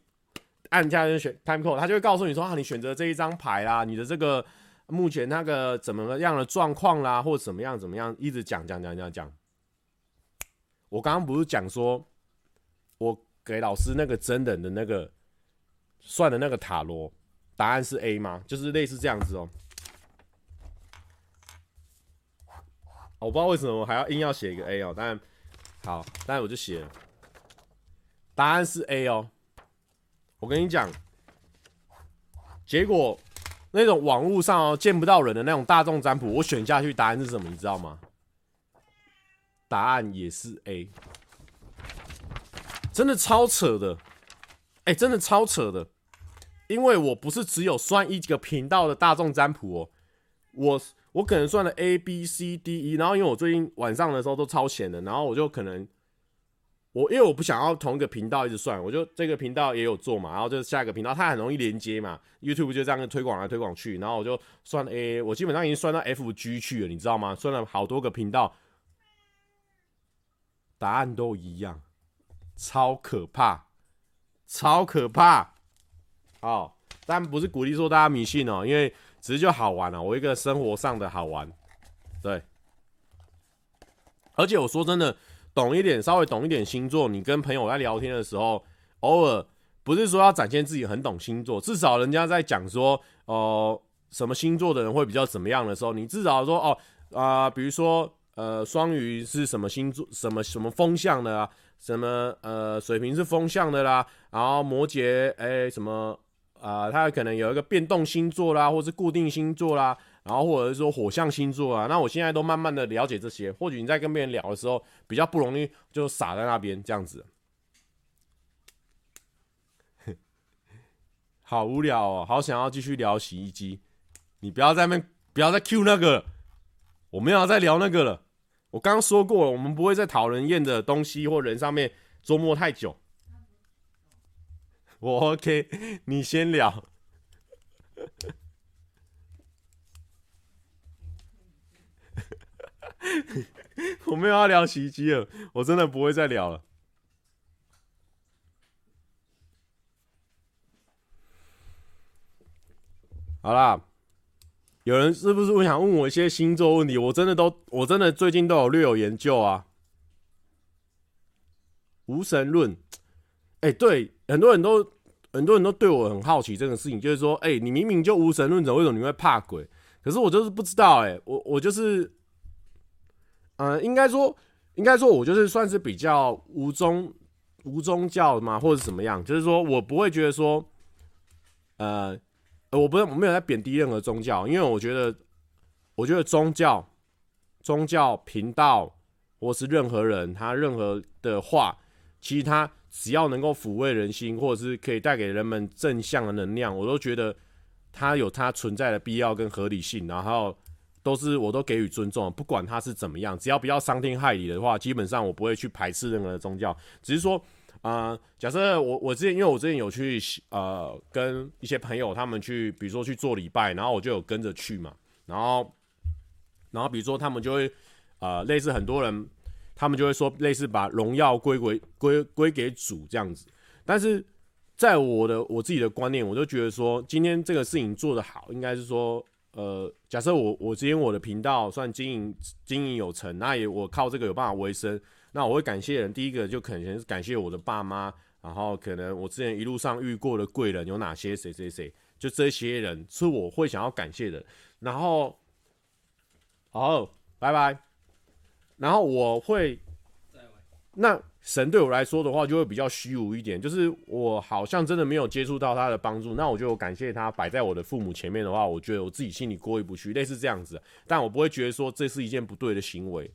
按下去选 time code，它就会告诉你说啊，你选择这一张牌啦，你的这个目前那个怎么样的状况啦，或者怎么样怎么样，一直讲讲讲讲讲。我刚刚不是讲说，我给老师那个真人的那个算的那个塔罗答案是 A 吗？就是类似这样子哦。我不知道为什么我还要硬要写一个 A 哦，但好，但我就写了，答案是 A 哦。我跟你讲，结果那种网络上哦见不到人的那种大众占卜，我选下去答案是什么？你知道吗？答案也是 A，真的超扯的，哎，真的超扯的，因为我不是只有算一个频道的大众占卜哦，我。我可能算了 A B C D E，然后因为我最近晚上的时候都超闲的，然后我就可能我因为我不想要同一个频道一直算，我就这个频道也有做嘛，然后就下一个频道它很容易连接嘛，YouTube 就这样推广来推广去，然后我就算 A，我基本上已经算到 F G 去了，你知道吗？算了好多个频道，答案都一样，超可怕，超可怕。好，但不是鼓励说大家迷信哦，因为。只是就好玩了、啊，我一个生活上的好玩，对。而且我说真的，懂一点，稍微懂一点星座，你跟朋友在聊天的时候，偶尔不是说要展现自己很懂星座，至少人家在讲说，哦、呃，什么星座的人会比较怎么样的时候，你至少说，哦，啊、比如说，呃，双鱼是什么星座，什么什么风向的啊，什么呃，水瓶是风向的啦，然后摩羯，哎、什么啊、呃，他可能有一个变动星座啦，或是固定星座啦。然后或者是说火象星座啊，那我现在都慢慢的了解这些，或许你在跟别人聊的时候比较不容易就傻在那边这样子，<laughs> 好无聊哦，好想要继续聊洗衣机，你不要在那不要再 Q 那个，我们要再聊那个了，我刚刚说过了，我们不会在讨人厌的东西或人上面琢磨太久，我 OK，<laughs> 你先聊。<laughs> 我没有要聊洗衣机了，我真的不会再聊了。好啦，有人是不是我想问我一些星座问题？我真的都，我真的最近都有略有研究啊。无神论，哎，对，很多人都很多人都对我很好奇这个事情，就是说，哎，你明明就无神论者，为什么你会怕鬼？可是我就是不知道，哎，我我就是。呃，应该说，应该说，我就是算是比较无宗无宗教嘛，或者怎么样，就是说我不会觉得说，呃，我不是我没有在贬低任何宗教，因为我觉得，我觉得宗教、宗教频道或是任何人，他任何的话，其实他只要能够抚慰人心，或者是可以带给人们正向的能量，我都觉得它有它存在的必要跟合理性，然后。都是我都给予尊重，不管他是怎么样，只要不要伤天害理的话，基本上我不会去排斥任何的宗教。只是说，啊、假设我我之前因为我之前有去呃跟一些朋友他们去，比如说去做礼拜，然后我就有跟着去嘛，然后然后比如说他们就会呃类似很多人，他们就会说类似把荣耀归归归归给主这样子。但是在我的我自己的观念，我就觉得说今天这个事情做得好，应该是说。呃，假设我我今天我的频道算经营经营有成，那也我靠这个有办法维生，那我会感谢人。第一个就可能是感谢我的爸妈，然后可能我之前一路上遇过的贵人有哪些，谁谁谁，就这些人是我会想要感谢的。然后，好，拜拜。然后我会，那。神对我来说的话，就会比较虚无一点，就是我好像真的没有接触到他的帮助，那我就感谢他摆在我的父母前面的话，我觉得我自己心里过意不去，类似这样子，但我不会觉得说这是一件不对的行为。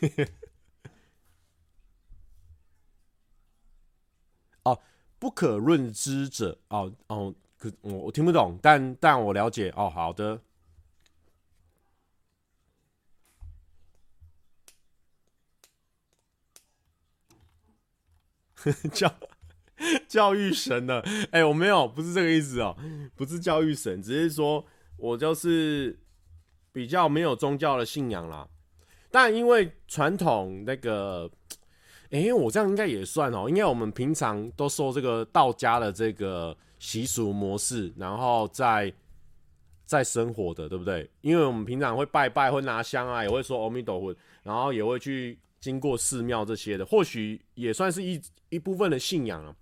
<laughs> 哦，不可论知者，哦哦。可我我听不懂，但但我了解哦。好的，<laughs> 教教育神呢，哎、我没有，不是这个意思哦，不是教育神，只是说我就是比较没有宗教的信仰啦。但因为传统那个，哎、我这样应该也算哦，因为我们平常都受这个道家的这个。习俗模式，然后再再生活的，对不对？因为我们平常会拜拜，会拿香啊，也会说阿弥陀佛，然后也会去经过寺庙这些的，或许也算是一一部分的信仰啊。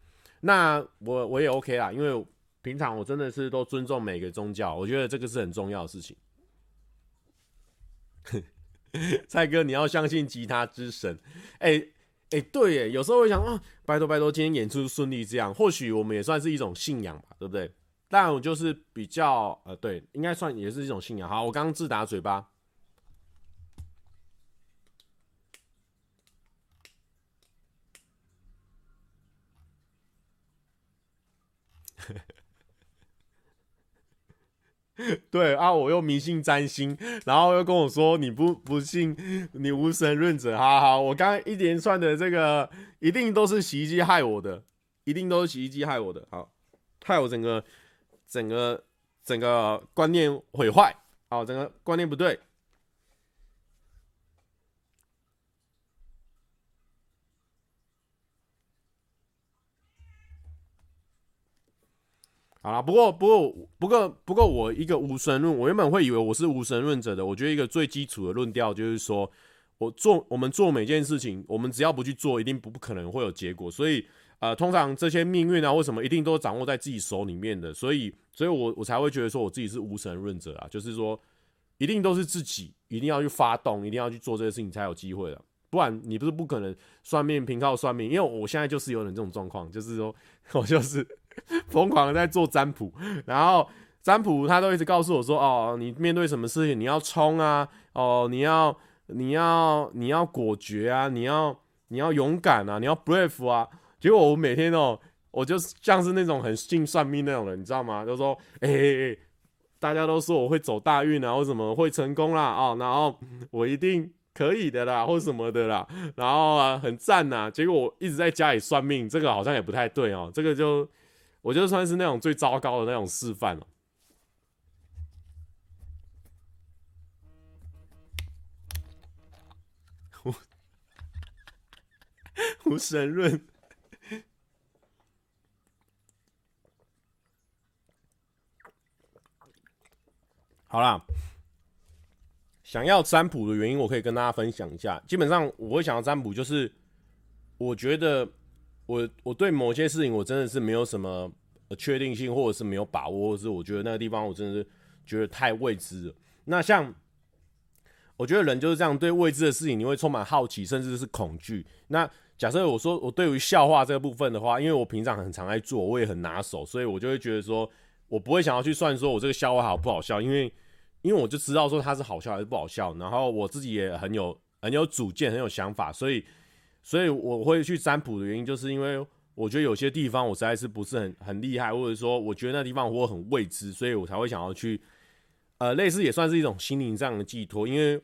那我我也 OK 啦，因为平常我真的是都尊重每个宗教，我觉得这个是很重要的事情。<laughs> 蔡哥，你要相信吉他之神，哎、哎、对耶，有时候会想啊，拜托拜托，今天演出顺利，这样或许我们也算是一种信仰吧，对不对？但我就是比较呃，对，应该算也是一种信仰。好，我刚刚自打嘴巴。<laughs> 对啊，我又迷信占星，然后又跟我说你不不信，你无神论者，哈哈，我刚刚一连串的这个一定都是洗衣机害我的，一定都是洗衣机害我的，好，害我整个整个整个观念毁坏，好，整个观念不对。好啦，不过不过不过不过我一个无神论，我原本会以为我是无神论者的。我觉得一个最基础的论调就是说，我做我们做每件事情，我们只要不去做，一定不不可能会有结果。所以呃，通常这些命运啊，为什么一定都掌握在自己手里面的？所以所以我我才会觉得说我自己是无神论者啊，就是说一定都是自己一定要去发动，一定要去做这些事情才有机会的。不然你不是不可能算命凭靠算命，因为我现在就是有点这种状况，就是说 <laughs> 我就是。<laughs> 疯狂的在做占卜，然后占卜他都一直告诉我说：“哦，你面对什么事情你要冲啊，哦，你要你要你要果决啊，你要你要勇敢啊，你要 brave 啊。”结果我每天哦，我就像是那种很信算命那种人，你知道吗？就说：“哎，大家都说我会走大运啊，或什么会成功啦，哦，然后我一定可以的啦，或什么的啦，然后啊很赞呐。”结果我一直在家里算命，这个好像也不太对哦，这个就。我就算是那种最糟糕的那种示范了。无无神论。好啦，想要占卜的原因，我可以跟大家分享一下。基本上，我会想要占卜，就是我觉得。我我对某些事情我真的是没有什么确定性，或者是没有把握，或者是我觉得那个地方我真的是觉得太未知了。那像我觉得人就是这样，对未知的事情你会充满好奇，甚至是恐惧。那假设我说我对于笑话这个部分的话，因为我平常很常在做，我也很拿手，所以我就会觉得说我不会想要去算说我这个笑话好不好笑，因为因为我就知道说它是好笑还是不好笑，然后我自己也很有很有主见，很有想法，所以。所以我会去占卜的原因，就是因为我觉得有些地方我实在是不是很很厉害，或者说我觉得那地方我很未知，所以我才会想要去，呃，类似也算是一种心灵上的寄托。因为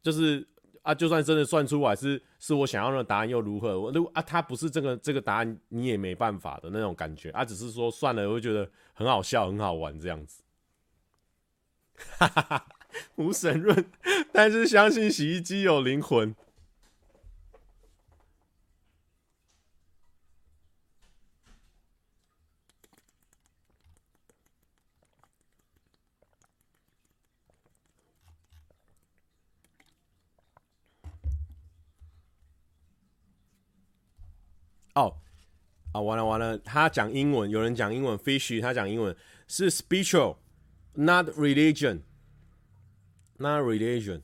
就是啊，就算真的算出来是是我想要的答案又如何？我如果啊，它不是这个这个答案，你也没办法的那种感觉啊，只是说算了，我会觉得很好笑，很好玩这样子。哈哈哈，无神论，但是相信洗衣机有灵魂。哦，啊，完了完了，他讲英文，有人讲英文，Fishy 他讲英文是 spiritual，not religion，not religion。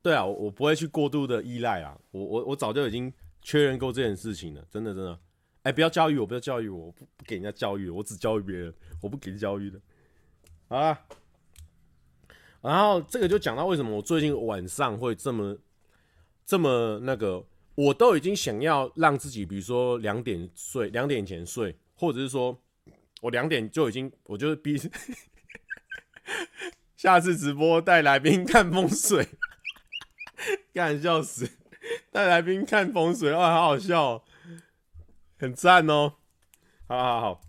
对啊，我我不会去过度的依赖啊，我我我早就已经确认过这件事情了，真的真的。哎、不要教育我，不要教育我，我不不给人家教育，我只教育别人，我不给教育的。啊。然后这个就讲到为什么我最近晚上会这么这么那个，我都已经想要让自己，比如说两点睡，两点前睡，或者是说我两点就已经，我就是逼 <laughs> 下次直播带来宾看风水，<laughs> 干笑死，带来宾看风水，哇，好好笑哦，很赞哦，好好好，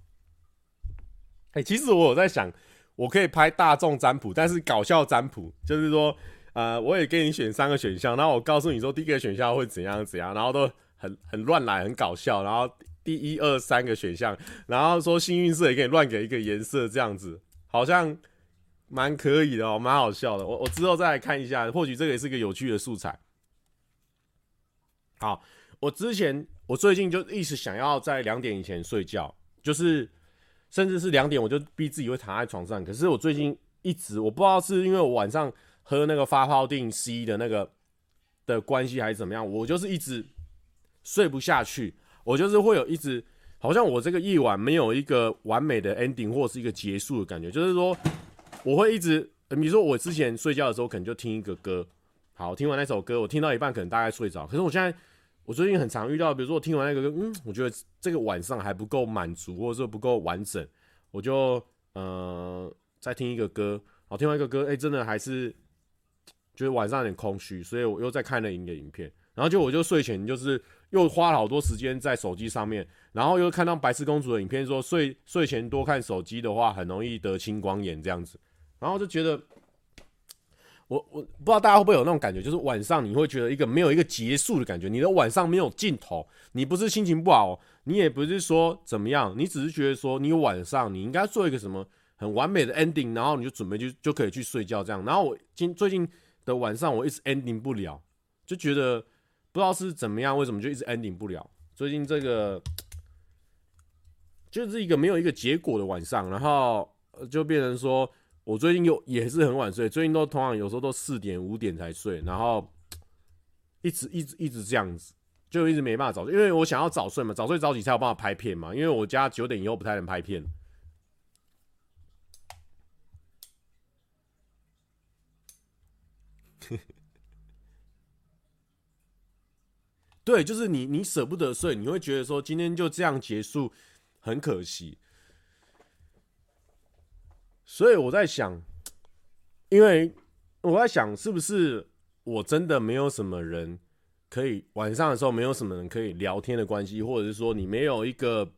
哎，其实我有在想。我可以拍大众占卜，但是搞笑占卜就是说，呃，我也给你选三个选项，然后我告诉你说第一个选项会怎样怎样，然后都很很乱来，很搞笑。然后第一二三个选项，然后说幸运色也可以乱给一个颜色，这样子好像蛮可以的哦，蛮好笑的。我我之后再来看一下，或许这个也是个有趣的素材。好，我之前我最近就一直想要在两点以前睡觉，就是。甚至是两点，我就逼自己会躺在床上。可是我最近一直，我不知道是因为我晚上喝那个发泡定 C 的那个的关系，还是怎么样，我就是一直睡不下去。我就是会有一直，好像我这个夜晚没有一个完美的 ending 或是一个结束的感觉。就是说，我会一直，比如说我之前睡觉的时候，可能就听一个歌，好，听完那首歌，我听到一半，可能大概睡着。可是我现在。我最近很常遇到，比如说我听完那个歌，嗯，我觉得这个晚上还不够满足，或者说不够完整，我就呃再听一个歌，好，听完一个歌，哎、真的还是觉得晚上有点空虚，所以我又再看了一个影片，然后就我就睡前就是又花了好多时间在手机上面，然后又看到白痴公主的影片，说睡睡前多看手机的话很容易得青光眼这样子，然后就觉得我我不知道大家会不会有那种感觉，就是晚上你会觉得一个没有一个结束的感觉，你的晚上没有尽头。你不是心情不好，你也不是说怎么样，你只是觉得说你晚上你应该做一个什么很完美的 ending，然后你就准备就就可以去睡觉这样。然后我今最近的晚上我一直 ending 不了，就觉得不知道是怎么样，为什么就一直 ending 不了。最近这个就是一个没有一个结果的晚上，然后就变成说。我最近又也是很晚睡，最近都通常有时候都四点五点才睡，然后一直一直一直这样子，就一直没办法早睡，因为我想要早睡嘛，早睡早起才有办法拍片嘛，因为我家九点以后不太能拍片。<laughs> 对，就是你你舍不得睡，你会觉得说今天就这样结束，很可惜。所以我在想，因为我在想，是不是我真的没有什么人可以晚上的时候没有什么人可以聊天的关系，或者是说你没有一个，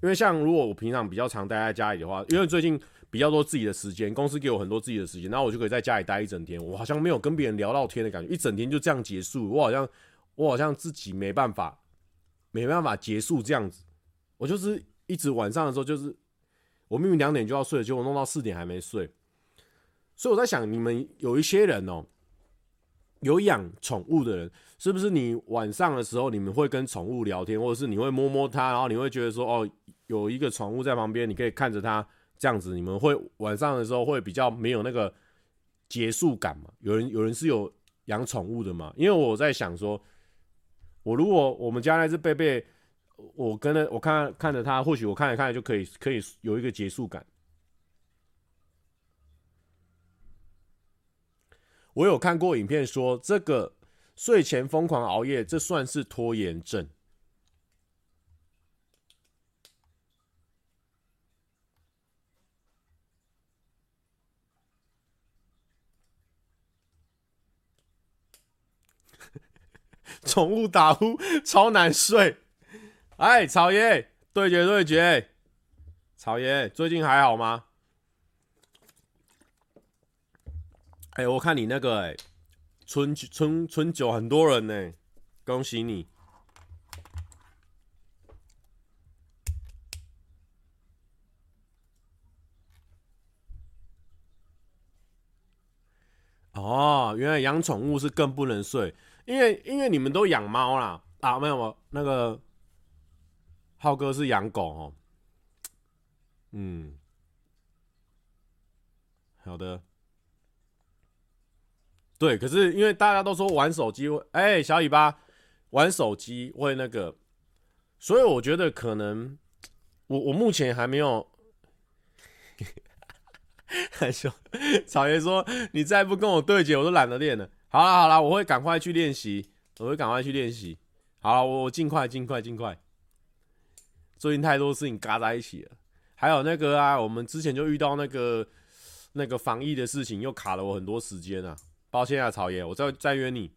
因为像如果我平常比较常待在家里的话，因为最近比较多自己的时间，公司给我很多自己的时间，然后我就可以在家里待一整天，我好像没有跟别人聊到天的感觉，一整天就这样结束，我好像我好像自己没办法没办法结束这样子，我就是一直晚上的时候就是。我明明两点就要睡，结果弄到四点还没睡。所以我在想，你们有一些人哦，有养宠物的人，是不是你晚上的时候你们会跟宠物聊天，或者是你会摸摸它，然后你会觉得说，哦，有一个宠物在旁边，你可以看着它这样子，你们会晚上的时候会比较没有那个结束感嘛？有人有人是有养宠物的嘛？因为我在想说，我如果我们家那只贝贝。我跟着我看看着他，或许我看着看着就可以可以有一个结束感。我有看过影片说，这个睡前疯狂熬夜，这算是拖延症。<laughs> 宠物打呼超难睡。哎，草爷，对决对决，草爷最近还好吗？哎，我看你那个哎，春春春酒很多人呢，恭喜你！哦，原来养宠物是更不能睡，因为因为你们都养猫啦啊，没有吗？那个。浩哥是养狗哦，嗯，好的，对，可是因为大家都说玩手机会，哎、小尾巴玩手机会那个，所以我觉得可能我我目前还没有，很凶，草爷说你再不跟我对决，我都懒得练了。好了好了，我会赶快去练习，我会赶快去练习。好，我我尽快尽快尽快。最近太多事情嘎在一起了，还有那个啊，我们之前就遇到那个那个防疫的事情，又卡了我很多时间啊。抱歉啊，草爷，我再再约你。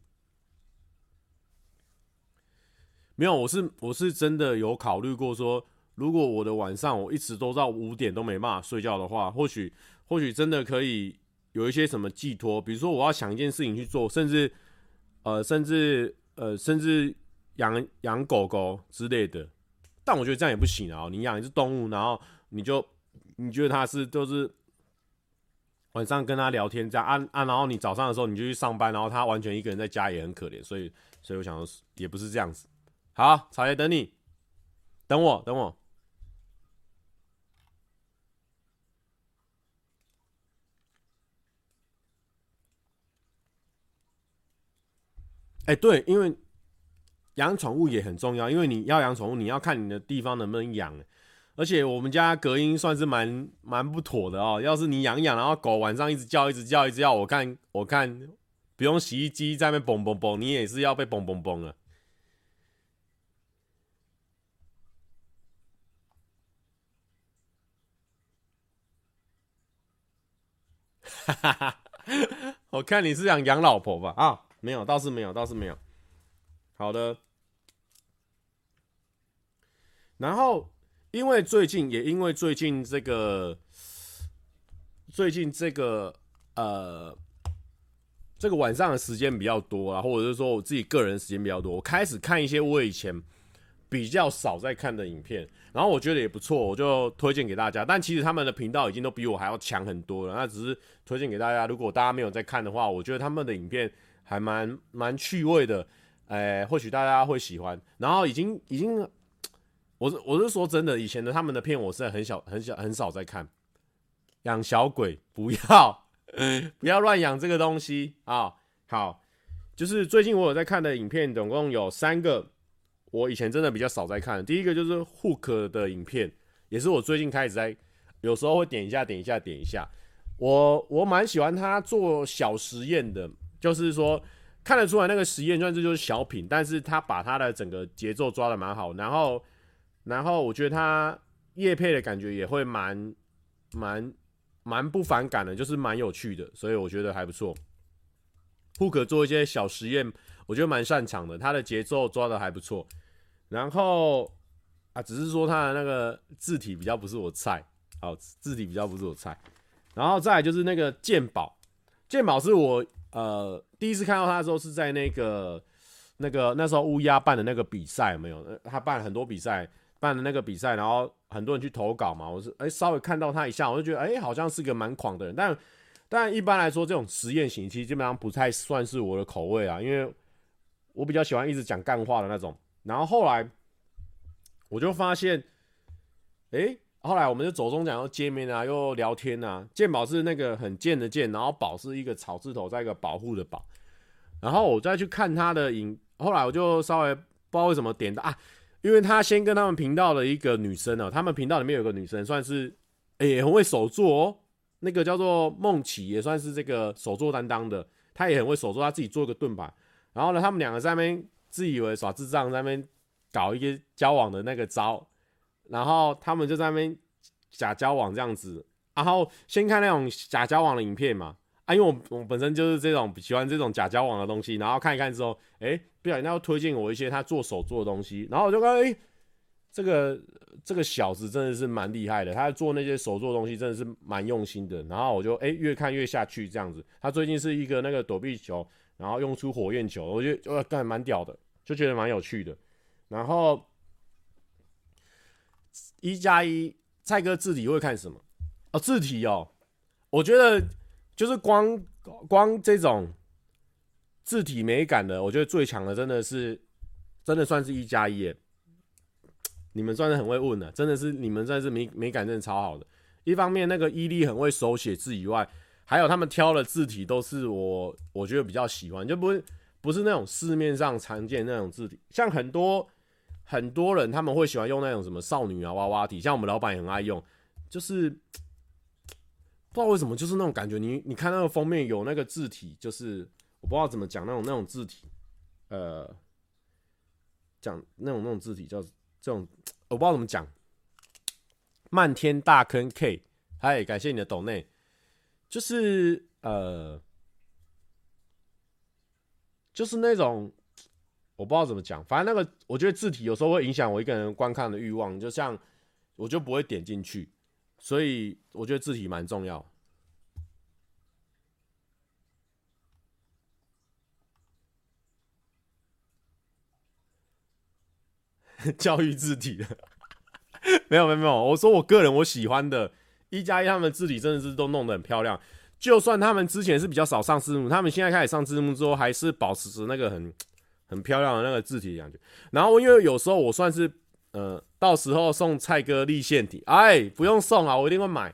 没有，我是我是真的有考虑过说，如果我的晚上我一直都到五点都没办法睡觉的话，或许或许真的可以有一些什么寄托，比如说我要想一件事情去做，甚至呃甚至呃甚至养养狗狗之类的。但我觉得这样也不行啊！你养一只动物，然后你就你觉得它是就是晚上跟它聊天这样啊啊，然后你早上的时候你就去上班，然后它完全一个人在家也很可怜，所以所以我想说也不是这样子。好，草爷等你，等我等我。哎，对，因为。养宠物也很重要，因为你要养宠物，你要看你的地方能不能养。而且我们家隔音算是蛮蛮不妥的哦。要是你养养，然后狗晚上一直叫，一直叫，一直叫，我看我看，不用洗衣机在那边嘣嘣嘣，你也是要被嘣嘣嘣了。哈哈哈，我看你是想养老婆吧？啊，没有，倒是没有，倒是没有。好的。然后，因为最近也因为最近这个，最近这个呃，这个晚上的时间比较多啊，或者是说我自己个人时间比较多，我开始看一些我以前比较少在看的影片，然后我觉得也不错，我就推荐给大家。但其实他们的频道已经都比我还要强很多了，那只是推荐给大家。如果大家没有在看的话，我觉得他们的影片还蛮蛮趣味的，哎，或许大家会喜欢。然后已经已经。我是我是说真的，以前的他们的片我是很小很小很少在看。养小鬼不要，<laughs> 不要乱养这个东西啊！好，就是最近我有在看的影片，总共有三个，我以前真的比较少在看。第一个就是 Hook 的影片，也是我最近开始在，有时候会点一下点一下点一下。我我蛮喜欢他做小实验的，就是说看得出来那个实验算是就是小品，但是他把他的整个节奏抓得蛮好，然后。然后我觉得他叶配的感觉也会蛮蛮蛮不反感的，就是蛮有趣的，所以我觉得还不错。Hook 做一些小实验，我觉得蛮擅长的，他的节奏抓的还不错。然后啊，只是说他的那个字体比较不是我菜，好，字体比较不是我菜。然后再就是那个鉴宝，鉴宝是我呃第一次看到他的时候是在那个那个那时候乌鸦办的那个比赛，没有？他办了很多比赛。办的那个比赛，然后很多人去投稿嘛，我是哎、稍微看到他一下，我就觉得哎、好像是个蛮狂的人，但但一般来说这种实验型其实基本上不太算是我的口味啊，因为我比较喜欢一直讲干话的那种。然后后来我就发现，哎、后来我们就走中奖又见面啊，又聊天啊。鉴宝是那个很贱的贱，然后宝是一个草字头再一个保护的保。然后我再去看他的影，后来我就稍微不知道为什么点的啊。因为他先跟他们频道的一个女生哦，他们频道里面有个女生算是，哎，也很会手作哦。那个叫做梦琪，也算是这个手作担当的，她也很会手作，她自己做一个盾牌。然后呢，他们两个在那边自以为耍智障，在那边搞一些交往的那个招，然后他们就在那边假交往这样子。然后先看那种假交往的影片嘛。啊，因为我我本身就是这种喜欢这种假交往的东西，然后看一看之后，哎、不小心他要推荐我一些他做手做的东西，然后我就说，哎、欸，这个这个小子真的是蛮厉害的，他做那些手做东西真的是蛮用心的，然后我就哎、越看越下去这样子。他最近是一个那个躲避球，然后用出火焰球，我觉得干蛮屌的，就觉得蛮有趣的。然后一加一，蔡哥字体会看什么？哦，字体哦，我觉得。就是光光这种字体美感的，我觉得最强的真的是，真的算是一加一。你们算是很会问的，真的是你们算是美美感真的超好的。一方面那个伊利很会手写字以外，还有他们挑的字体都是我我觉得比较喜欢，就不是不是那种市面上常见那种字体。像很多很多人他们会喜欢用那种什么少女啊娃娃体，像我们老板也很爱用，就是。不知道为什么，就是那种感觉。你你看那个封面有那个字体，就是我不知道怎么讲那种那种字体，呃，讲那种那种字体叫这种，我不知道怎么讲。漫天大坑 K，嗨，感谢你的抖内，就是呃，就是那种我不知道怎么讲，反正那个我觉得字体有时候会影响我一个人观看的欲望，就像我就不会点进去。所以我觉得字体蛮重要，<laughs> 教育字体的，<laughs> 没有没有没有，我说我个人我喜欢的，一加一他们字体真的是都弄得很漂亮，就算他们之前是比较少上字幕，他们现在开始上字幕之后，还是保持着那个很很漂亮的那个字体的感觉。然后因为有时候我算是。呃，到时候送蔡哥立线体，哎，不用送啊，我一定会买，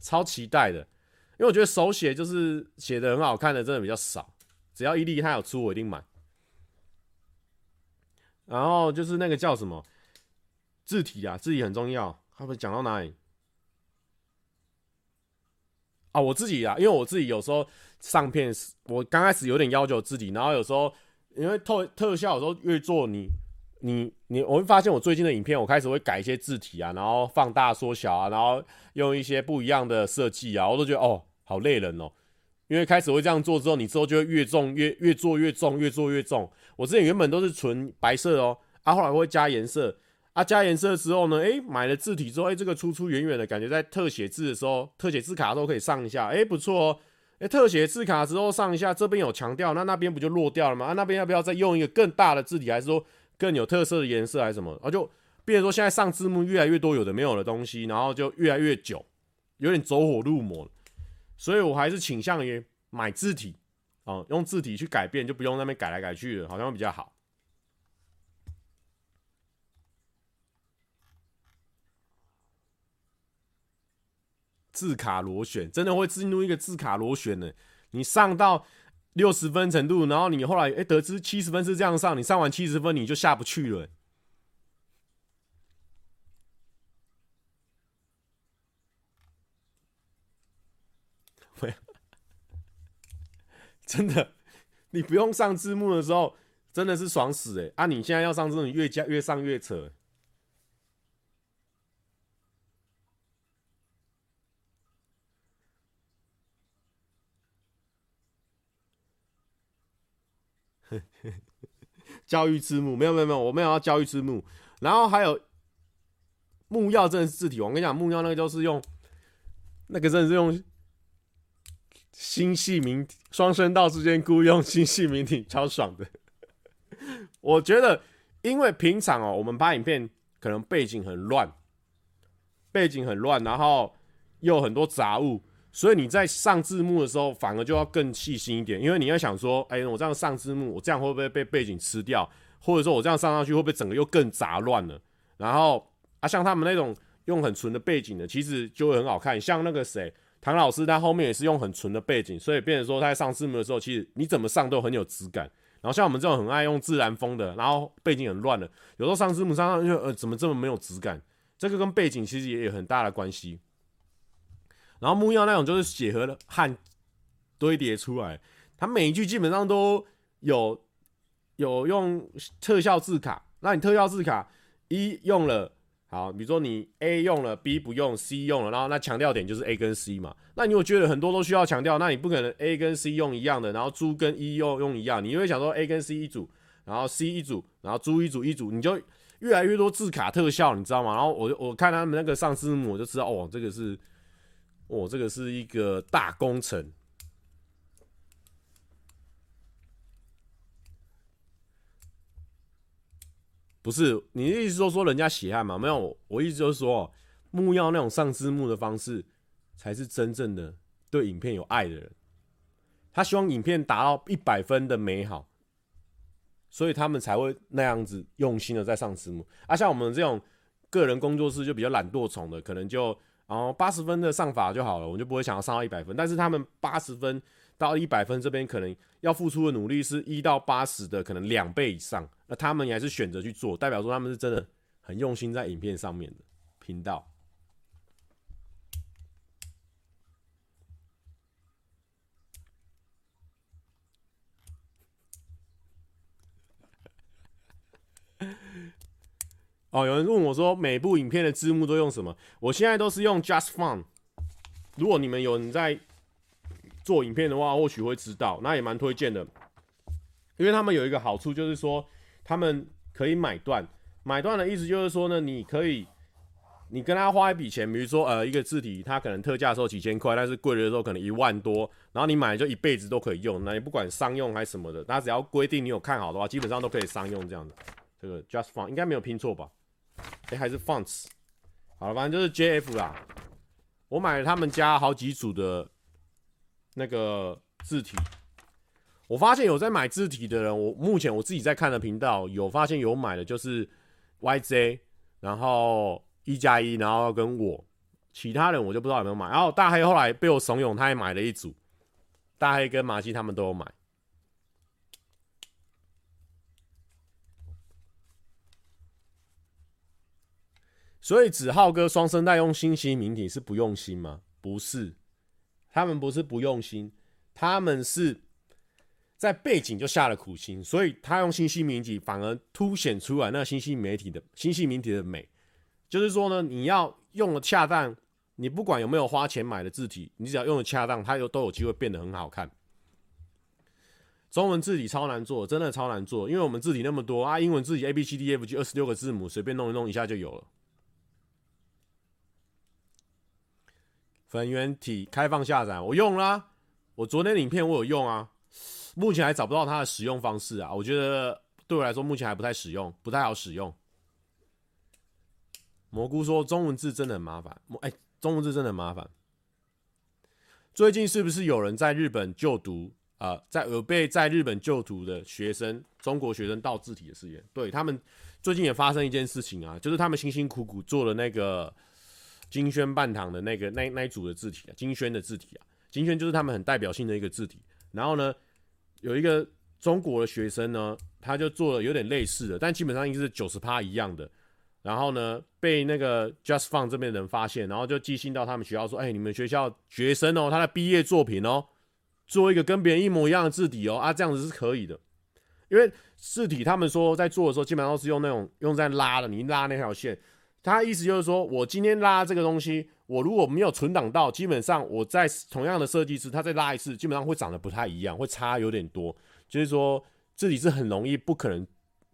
超期待的，因为我觉得手写就是写的很好看的，真的比较少，只要伊利他有出，我一定买。然后就是那个叫什么字体啊，字体很重要，他会讲到哪里？啊，我自己啊，因为我自己有时候上片，我刚开始有点要求字体，然后有时候因为特特效，有时候越做你。你你我会发现，我最近的影片，我开始会改一些字体啊，然后放大缩小啊，然后用一些不一样的设计啊，我都觉得哦，好累人哦。因为开始会这样做之后，你之后就会越重越越做越重，越做越重。我之前原本都是纯白色哦，啊，后来会加颜色，啊，加颜色之后呢，诶，买了字体之后，诶，这个粗粗圆圆的感觉，在特写字的时候，特写字卡都可以上一下，诶，不错哦。哎、欸，特写字卡之后上一下，这边有强调，那那边不就落掉了吗？啊，那边要不要再用一个更大的字体，还是说更有特色的颜色，还是什么？啊，就比如说现在上字幕越来越多有的没有的东西，然后就越来越久，有点走火入魔。所以我还是倾向于买字体，啊，用字体去改变，就不用那边改来改去的，好像会比较好。字卡螺旋真的会进入一个字卡螺旋呢？你上到六十分程度，然后你后来哎得知七十分是这样上，你上完七十分你就下不去了。喂，<laughs> 真的，你不用上字幕的时候真的是爽死哎！啊，你现在要上字幕，越加越上越扯。<laughs> 教育字幕没有没有没有，我没有要教育字幕。然后还有木曜真的是字体，我跟你讲，木曜那个就是用那个真的是用新细明双声道之间雇用新细明体，超爽的。我觉得，因为平常哦，我们拍影片可能背景很乱，背景很乱，然后又很多杂物。所以你在上字幕的时候，反而就要更细心一点，因为你要想说，哎，我这样上字幕，我这样会不会被背景吃掉？或者说我这样上上去，会不会整个又更杂乱了？然后啊，像他们那种用很纯的背景的，其实就会很好看。像那个谁，唐老师，他后面也是用很纯的背景，所以变成说他在上字幕的时候，其实你怎么上都很有质感。然后像我们这种很爱用自然风的，然后背景很乱的，有时候上字幕上上去，呃，怎么这么没有质感？这个跟背景其实也有很大的关系。然后木曜那种就是血和汗堆叠出来，他每一句基本上都有有用特效字卡。那你特效字卡一用了，好，比如说你 A 用了，B 不用，C 用了，然后那强调点就是 A 跟 C 嘛。那你有觉得很多都需要强调，那你不可能 A 跟 C 用一样的，然后猪跟 E 用用一样，你就会想说 A 跟 C 一组，然后 C 一组，然后猪一组一组，你就越来越多字卡特效，你知道吗？然后我我看他们那个上字幕，我就知道哦，这个是。哦，这个是一个大工程，不是你的意思说说人家血汗吗？没有，我意思就是说，木曜那种上字幕的方式，才是真正的对影片有爱的人。他希望影片达到一百分的美好，所以他们才会那样子用心的在上字幕。啊，像我们这种个人工作室就比较懒惰虫的，可能就。然后八十分的上法就好了，我就不会想要上到一百分。但是他们八十分到一百分这边，可能要付出的努力是一到八十的可能两倍以上。那他们也还是选择去做，代表说他们是真的很用心在影片上面的频道。哦，有人问我说，每部影片的字幕都用什么？我现在都是用 Just Font。如果你们有人在做影片的话，或许会知道，那也蛮推荐的。因为他们有一个好处，就是说他们可以买断。买断的意思就是说呢，你可以，你跟他花一笔钱，比如说呃一个字体，它可能特价的时候几千块，但是贵的时候可能一万多，然后你买就一辈子都可以用。那你不管商用还是什么的，那只要规定你有看好的话，基本上都可以商用这样的。这个 Just Font 应该没有拼错吧？哎、还是 Fonts，好了，反正就是 JF 啦。我买了他们家好几组的那个字体。我发现有在买字体的人，我目前我自己在看的频道有发现有买的，就是 YJ，然后一加一，然后跟我，其他人我就不知道有没有买。然后大黑后来被我怂恿，他也买了一组。大黑跟马西他们都有买。所以子浩哥双声带用新细明体是不用心吗？不是，他们不是不用心，他们是在背景就下了苦心，所以他用新细明体反而凸显出来那新细明体的新细明体的美。就是说呢，你要用的恰当，你不管有没有花钱买的字体，你只要用的恰当，它有都有机会变得很好看。中文字体超难做，真的超难做，因为我们字体那么多啊，英文字体 A B C D F G 二十六个字母，随便弄一弄一下就有了。粉圆体开放下载，我用啦、我昨天影片我有用啊，目前还找不到它的使用方式啊。我觉得对我来说目前还不太使用，不太好使用。蘑菇说中文字真的很麻烦，哎、中文字真的很麻烦。最近是不是有人在日本就读啊、在有被在日本就读的学生，中国学生盗字体的事件？对，他们最近也发生一件事情啊，就是他们辛辛苦苦做了那个金萱半堂的那个那那一组的字体啊，金萱的字体啊，金萱就是他们很代表性的一个字体。然后呢，有一个中国的学生呢，他就做了有点类似的，但基本上应该是九十趴一样的。然后呢，被那个 Just Fun 这边的人发现，然后就寄信到他们学校说：“哎、你们学校学生哦，他的毕业作品哦，做一个跟别人一模一样的字体哦，啊，这样子是可以的。因为字体他们说在做的时候，基本上都是用那种用在拉的，你一拉那条线，他意思就是说我今天拉这个东西，我如果没有存档到，基本上我在同样的设计师，他再拉一次，基本上会长得不太一样，会差有点多。就是说字体是很容易不可能。”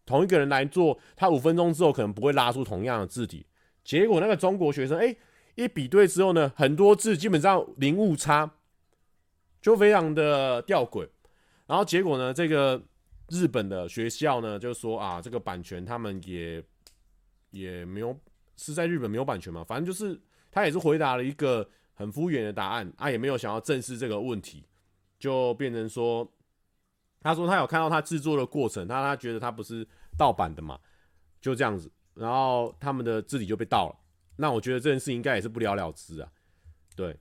同一个人来做，他五分钟之后可能不会拉出同样的字体。结果那个中国学生，哎、一比对之后呢，很多字基本上零误差，就非常的吊诡。然后结果呢，这个日本的学校呢，就说啊，这个版权他们也也没有 <laughs> 是在日本没有版权嘛，反正就是他也是回答了一个很敷衍的答案，啊，也没有想要正视这个问题，就变成说。他说他有看到他制作的过程，他他觉得他不是盗版的嘛，就这样子，然后他们的字体就被盗了。那我觉得这件事应该也是不了了之啊。对，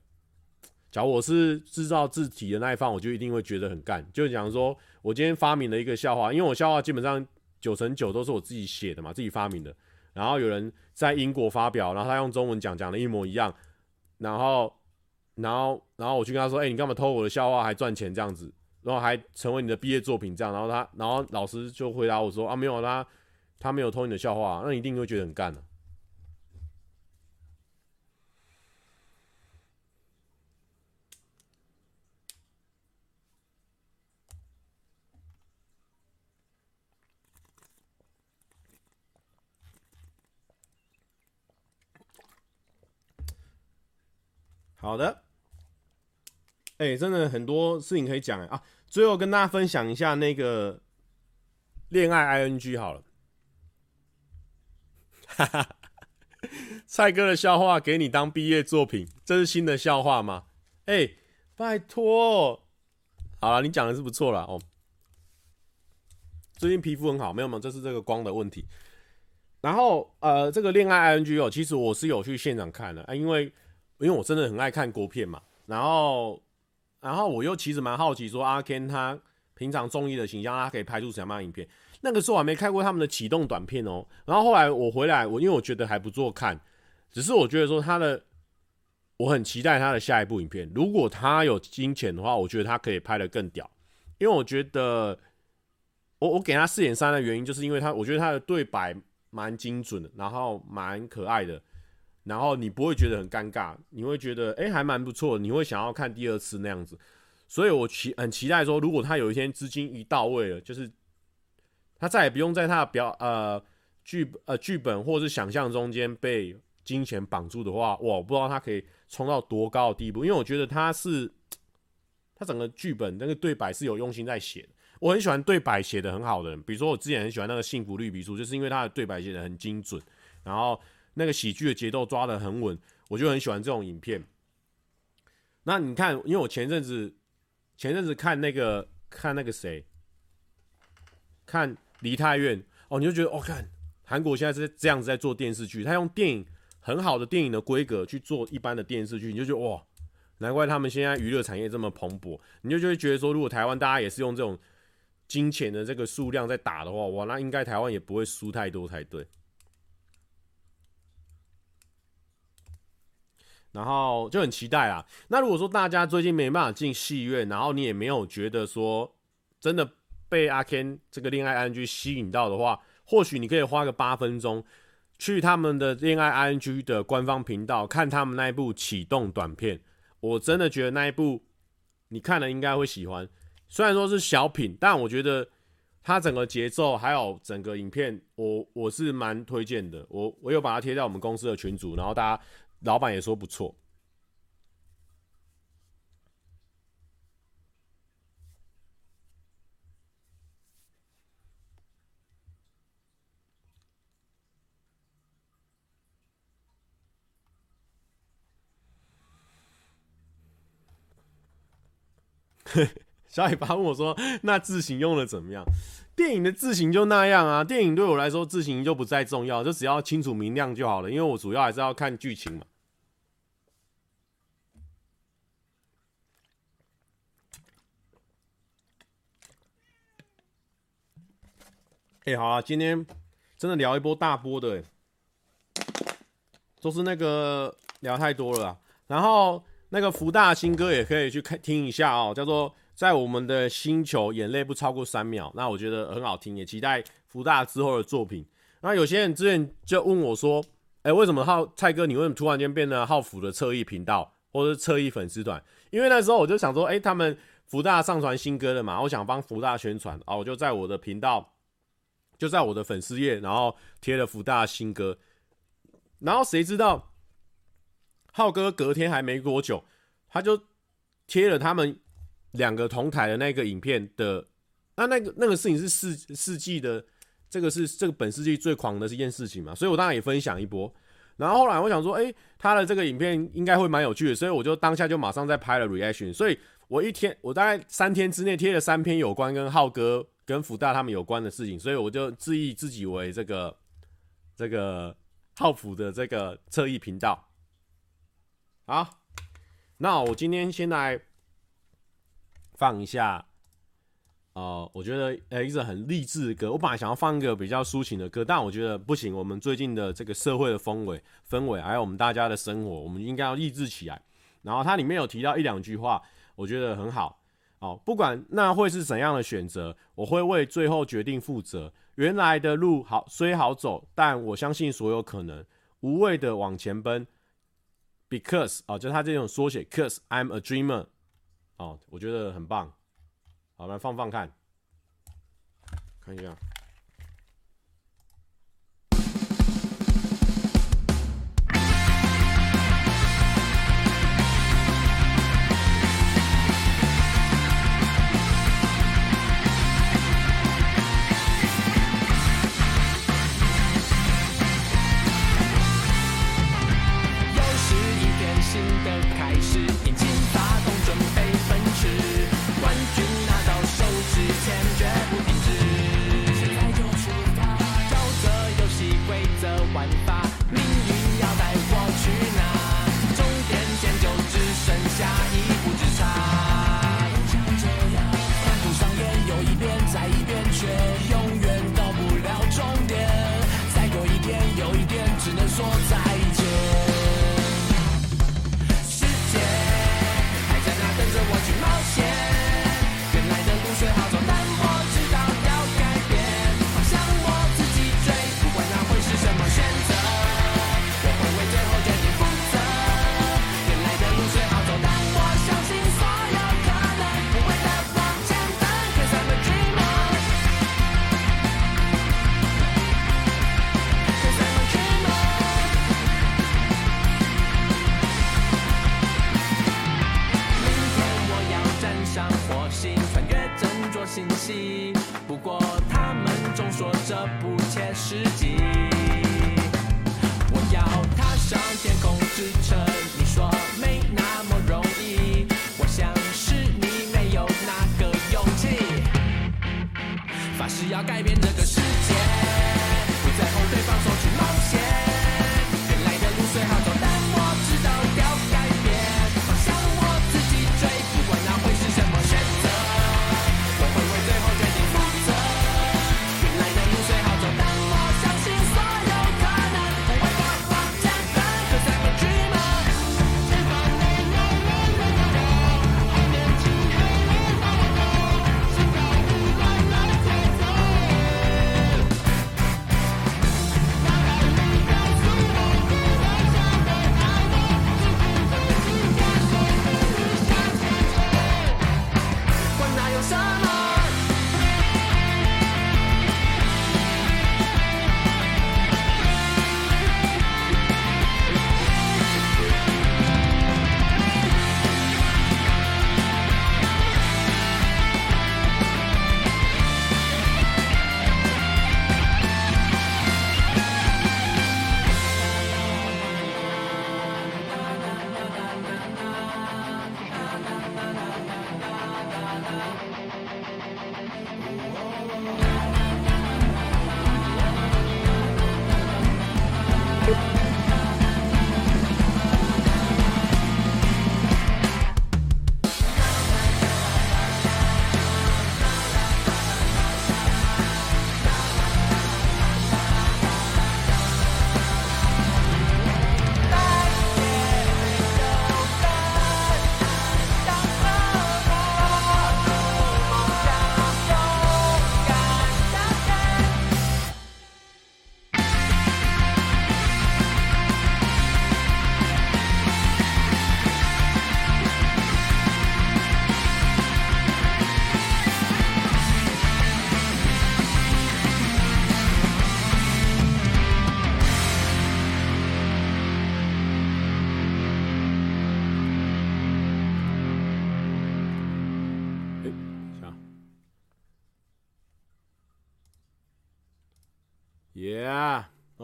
假如我是制造字体的那一方，我就一定会觉得很干。就讲说我今天发明了一个笑话，因为我笑话基本上九成九都是我自己写的嘛，自己发明的。然后有人在英国发表，然后他用中文讲，讲的一模一样，然后，然后，然后我去跟他说：“哎、你干嘛偷我的笑话还赚钱这样子？”然后还成为你的毕业作品，这样，然后他，然后老师就回答我说：“啊，没有他，他没有偷你的笑话，那你一定会觉得很干的。”好的，哎，真的很多事情可以讲哎啊。最后跟大家分享一下那个恋爱 ing 好了，哈哈，蔡哥的笑话给你当毕业作品，这是新的笑话吗？哎、拜托，好了，你讲的是不错了哦。最近皮肤很好，没有吗，这是这个光的问题。然后呃，这个恋爱 ing 哦，其实我是有去现场看的啊，因为因为我真的很爱看国片嘛，然后。然后我又其实蛮好奇，说阿 Ken 他平常综艺的形象，他可以拍出什么样的影片？那个时候我还没看过他们的启动短片哦。然后后来我回来，我因为我觉得还不错看，只是我觉得说他的，我很期待他的下一部影片。如果他有金钱的话，我觉得他可以拍得更屌。因为我觉得，我我给他四点三的原因，就是因为他，我觉得他的对白蛮精准的，然后蛮可爱的。然后你不会觉得很尴尬，你会觉得哎还蛮不错，你会想要看第二次那样子，所以我期很期待说，如果他有一天资金一到位了，就是他再也不用在他的表呃剧呃剧本或是想象中间被金钱绑住的话，哇，我不知道他可以冲到多高的地步，因为我觉得他是他整个剧本那个对白是有用心在写的，我很喜欢对白写得很好的人，比如说我之前很喜欢那个幸福绿皮书，就是因为他的对白写得很精准，然后。那个喜剧的节奏抓得很稳，我就很喜欢这种影片。那你看，因为我前阵子前阵子看那个看那个谁，看梨泰院哦，你就觉得哦，看韩国现在是这样子在做电视剧，他用电影很好的电影的规格去做一般的电视剧，你就觉得哇，难怪他们现在娱乐产业这么蓬勃。你就就会觉得说，如果台湾大家也是用这种金钱的这个数量在打的话，哇，那应该台湾也不会输太多才对。然后就很期待啦。那如果说大家最近没办法进戏院，然后你也没有觉得说真的被阿 Ken 这个恋爱 ing 吸引到的话，或许你可以花个八分钟去他们的恋爱 ing 的官方频道看他们那一部启动短片。我真的觉得那一部你看了应该会喜欢。虽然说是小品，但我觉得它整个节奏还有整个影片，我我是蛮推荐的。我我有把它贴在我们公司的群组，然后大家。老板也说不错。<laughs> 小尾巴问我说那字形用的怎么样？电影的字形就那样啊电影对我来说字形就不再重要就只要清楚明亮就好了因为我主要还是要看剧情嘛。哎、好啊，今天真的聊一波大波的、欸，都是那个聊太多了。然后那个福大新歌也可以去看听一下哦，叫做在我们的星球，眼泪不超过三秒。那我觉得很好听，也期待福大之后的作品。那有些人之前就问我说，哎、为什么浩蔡哥，你为什么突然间变得浩福的侧翼频道或者是侧翼粉丝团？因为那时候我就想说，哎、他们福大上传新歌了嘛，我想帮福大宣传啊，我就在我的频道。就在我的粉丝页，然后贴了福大新歌，然后谁知道浩哥隔天还没多久，他就贴了他们两个同台的那个影片的，那那个那个事情是世世纪的，这个是这个本世纪最狂的一件事情嘛，所以我当然也分享一波。然后后来我想说，哎，他的这个影片应该会蛮有趣的，所以我就当下就马上在拍了 reaction，所以我一天我大概三天之内贴了三篇有关跟浩哥。跟福大他们有关的事情，所以我就自意自己为这个这个浩福的这个侧翼频道。好，那我今天先来放一下，呃，我觉得呃一首很励志的歌。我本来想要放一个比较抒情的歌，但我觉得不行。我们最近的这个社会的氛围氛围，还有我们大家的生活，我们应该要励志起来。然后它里面有提到一两句话，我觉得很好。哦，不管那会是怎样的选择，我会为最后决定负责。原来的路好虽好走，但我相信所有可能，无畏的往前奔。Because 哦，就他这种缩写，Cause I'm a dreamer。哦，我觉得很棒。好，来放放看，看一下。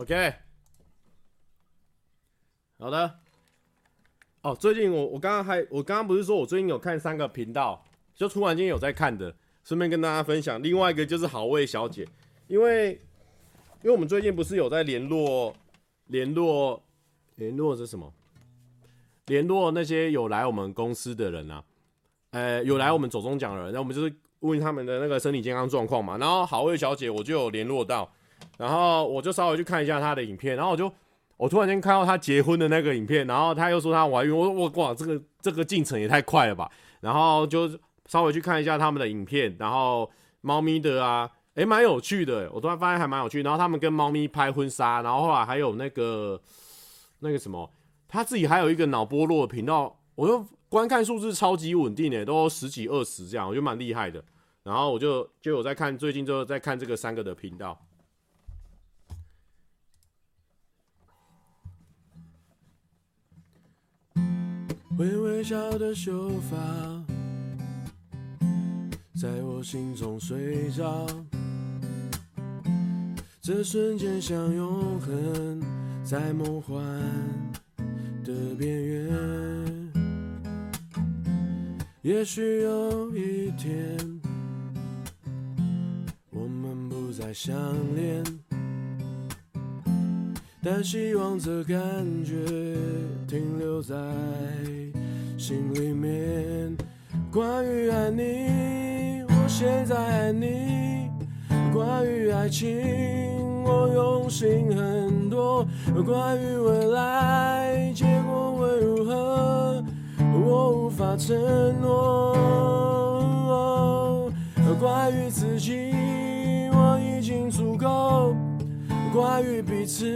OK，好的。哦，最近我我刚刚还我刚刚不是说我最近有看三个频道，就突然间有在看的，顺便跟大家分享。另外一个就是好味小姐，因为因为我们最近不是有在联络联络联络是什么？联络那些有来我们公司的人啊，呃，有来我们走中奖的人，那我们就是问他们的那个身体健康状况嘛。然后好味小姐我就有联络到，然后我就稍微去看一下他的影片，然后我就。我突然间看到他结婚的那个影片，然后他又说他怀孕，我说我哇，这个这个进程也太快了吧！然后就稍微去看一下他们的影片，然后猫咪的啊，诶，蛮有趣的，我突然发现还蛮有趣。然后他们跟猫咪拍婚纱，然后后来还有那个那个什么，他自己还有一个脑波落的频道，我就观看数字超级稳定诶，都十几二十这样，我觉得蛮厉害的。然后我就就有在看，最近就在看这个三个的频道。微微笑的秀发，在我心中睡着。这瞬间像永恒，在梦幻的边缘。也许有一天，我们不再相恋，但希望这感觉停留在。心里面，关于爱你，我现在爱你。关于爱情，我用心很多。关于未来，结果会如何，我无法承诺。关于自己，我已经足够。关于彼此，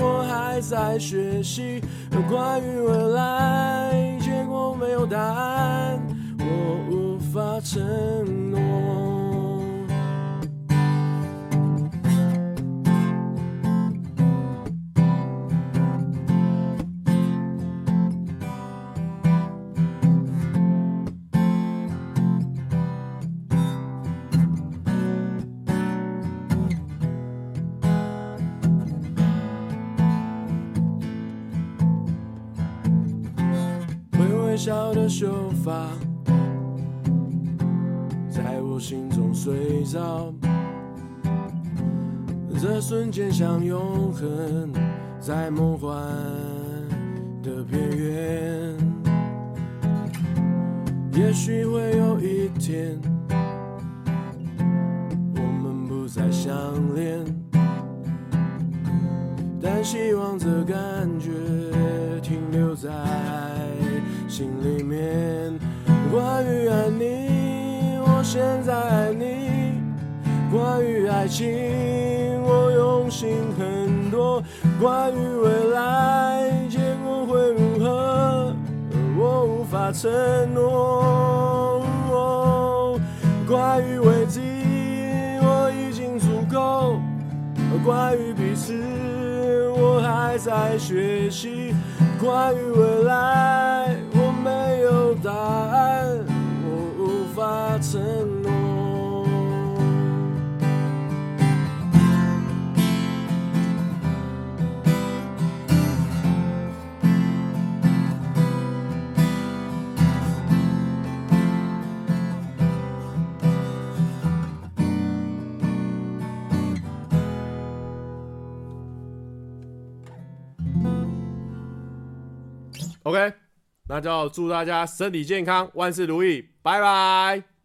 我还在学习。关于未来。结果没有答案，我无法承发，在我心中睡着，这瞬间像永恒，在梦幻的边缘。也许会有一天，我们不再相恋，但希望这感觉停留在。心里面，关于爱你，我现在爱你。关于爱情，我用心很多。关于未来，结果会如何，我无法承诺。关于危机，我已经足够。关于彼此，我还在学习。关于未来。答案，我无法承诺。OK。那就祝大家身体健康，万事如意，拜拜。